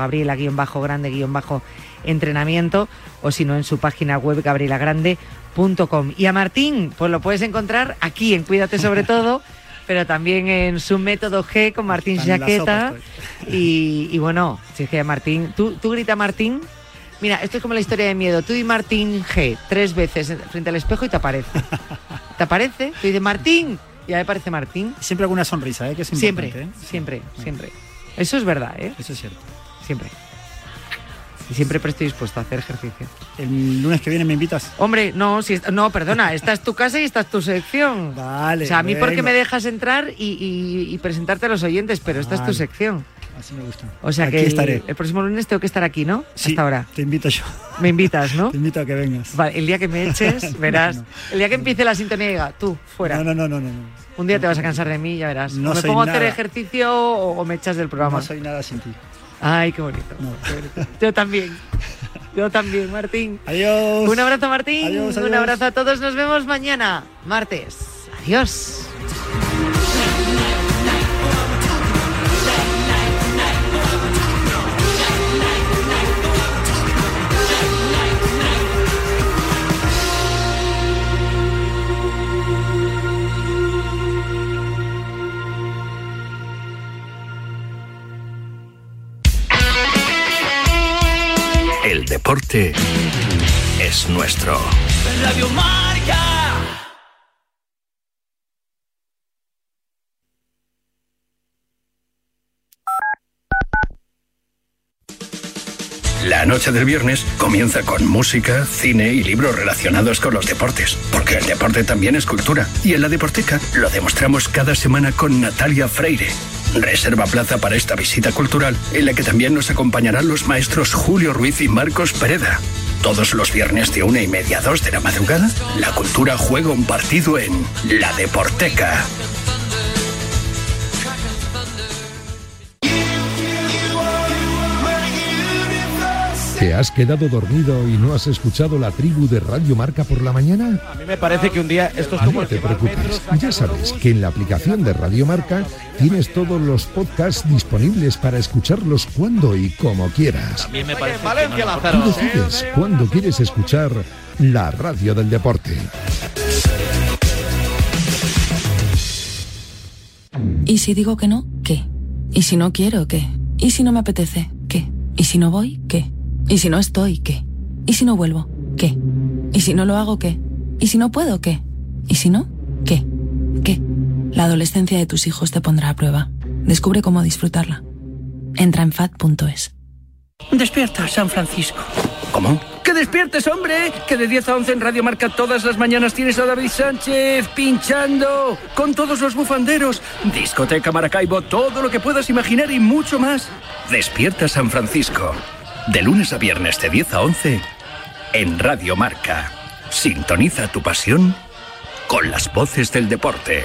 [SPEAKER 1] Gabriela-Grande-entrenamiento o si no en su página web gabrielagrande.com. Y a Martín, pues lo puedes encontrar aquí en Cuídate sobre todo, pero también en su método G con Martín Jaqueta.
[SPEAKER 11] sopa
[SPEAKER 1] Y, y bueno, si es que Martín, ¿tú, tú grita Martín. Mira, esto es como la historia de miedo. Tú y Martín G tres veces frente al espejo y te aparece. ¿Te aparece? Tú dices Martín y ya me parece Martín.
[SPEAKER 11] Siempre alguna sonrisa, ¿eh? que es
[SPEAKER 1] Siempre.
[SPEAKER 11] ¿eh?
[SPEAKER 1] siempre, siempre. Eso es verdad, ¿eh?
[SPEAKER 11] Eso es cierto.
[SPEAKER 1] Siempre. Y siempre estoy dispuesto a hacer ejercicio.
[SPEAKER 11] El lunes que viene me invitas.
[SPEAKER 1] Hombre, no, si no, perdona, esta es tu casa y esta es tu sección.
[SPEAKER 11] Vale.
[SPEAKER 1] O sea, a mí porque me dejas entrar y, y- y presentarte a los oyentes, pero esta es tu
[SPEAKER 11] Vale.
[SPEAKER 1] sección.
[SPEAKER 11] Así me gusta.
[SPEAKER 1] O sea
[SPEAKER 11] Aquí
[SPEAKER 1] que
[SPEAKER 11] estaré.
[SPEAKER 1] el próximo lunes tengo que estar aquí, ¿no?
[SPEAKER 11] Sí,
[SPEAKER 1] Hasta ahora.
[SPEAKER 11] Te invito yo.
[SPEAKER 1] Me invitas, ¿no?
[SPEAKER 11] Te invito a que vengas.
[SPEAKER 1] Vale, el día que me eches, verás.
[SPEAKER 11] No, no.
[SPEAKER 1] El día que empiece la sintonía diga, tú, fuera.
[SPEAKER 11] No, no, no, no, no.
[SPEAKER 1] Un día te vas a cansar de mí, ya verás.
[SPEAKER 11] No
[SPEAKER 1] o me
[SPEAKER 11] soy
[SPEAKER 1] pongo a hacer
[SPEAKER 11] nada.
[SPEAKER 1] ejercicio o, o me echas del programa.
[SPEAKER 11] No soy nada sin ti.
[SPEAKER 1] Ay, qué bonito.
[SPEAKER 11] No.
[SPEAKER 1] qué bonito. Yo también. Yo también, Martín.
[SPEAKER 11] Adiós.
[SPEAKER 1] Un abrazo, Martín.
[SPEAKER 11] Adiós,
[SPEAKER 1] Un abrazo a todos. Nos vemos mañana, martes. Adiós.
[SPEAKER 7] Deporte es nuestro.
[SPEAKER 13] Radio Marca.
[SPEAKER 7] La noche del viernes comienza con música, cine y libros relacionados con los deportes, porque el deporte también es cultura. Y en la Deporteca lo demostramos cada semana con Natalia Freire. Reserva plaza para esta visita cultural, en la que también nos acompañarán los maestros Julio Ruiz y Marcos Pereda. Todos los viernes de una y media a dos de la madrugada, la cultura juega un partido en La Deporteca.
[SPEAKER 2] ¿Te has quedado dormido y no has escuchado la tribu de Radio Marca por la mañana?
[SPEAKER 14] A mí me parece que un día esto es como
[SPEAKER 2] No te preocupes, ya sabes que en la aplicación de Radio Marca tienes todos los podcasts disponibles para escucharlos cuando y como quieras.
[SPEAKER 14] También me parece
[SPEAKER 13] Valencia,
[SPEAKER 14] que.
[SPEAKER 2] Tú decides cuándo quieres escuchar la radio del deporte.
[SPEAKER 3] ¿Y si digo que no? ¿Qué? ¿Y si no quiero? ¿Qué? ¿Y si no me apetece? ¿Qué? ¿Y si no voy? ¿Qué? ¿Y si no estoy? ¿Qué? ¿Y si no vuelvo? ¿Qué? ¿Y si no lo hago? ¿Qué? ¿Y si no puedo? ¿Qué? ¿Y si no? ¿Qué? ¿Qué? La adolescencia de tus hijos te pondrá a prueba. Descubre cómo disfrutarla. Entra en fad.es.
[SPEAKER 7] Despierta, San Francisco.
[SPEAKER 15] ¿Cómo?
[SPEAKER 7] ¡Que despiertes, hombre! Que de 10 a 11 en Radio Marca todas las mañanas tienes a David Sánchez pinchando con todos los bufanderos. Discoteca Maracaibo, todo lo que puedas imaginar y mucho más. Despierta San Francisco. De lunes a viernes de 10 a 11 en Radio Marca. Sintoniza tu pasión con las voces del deporte.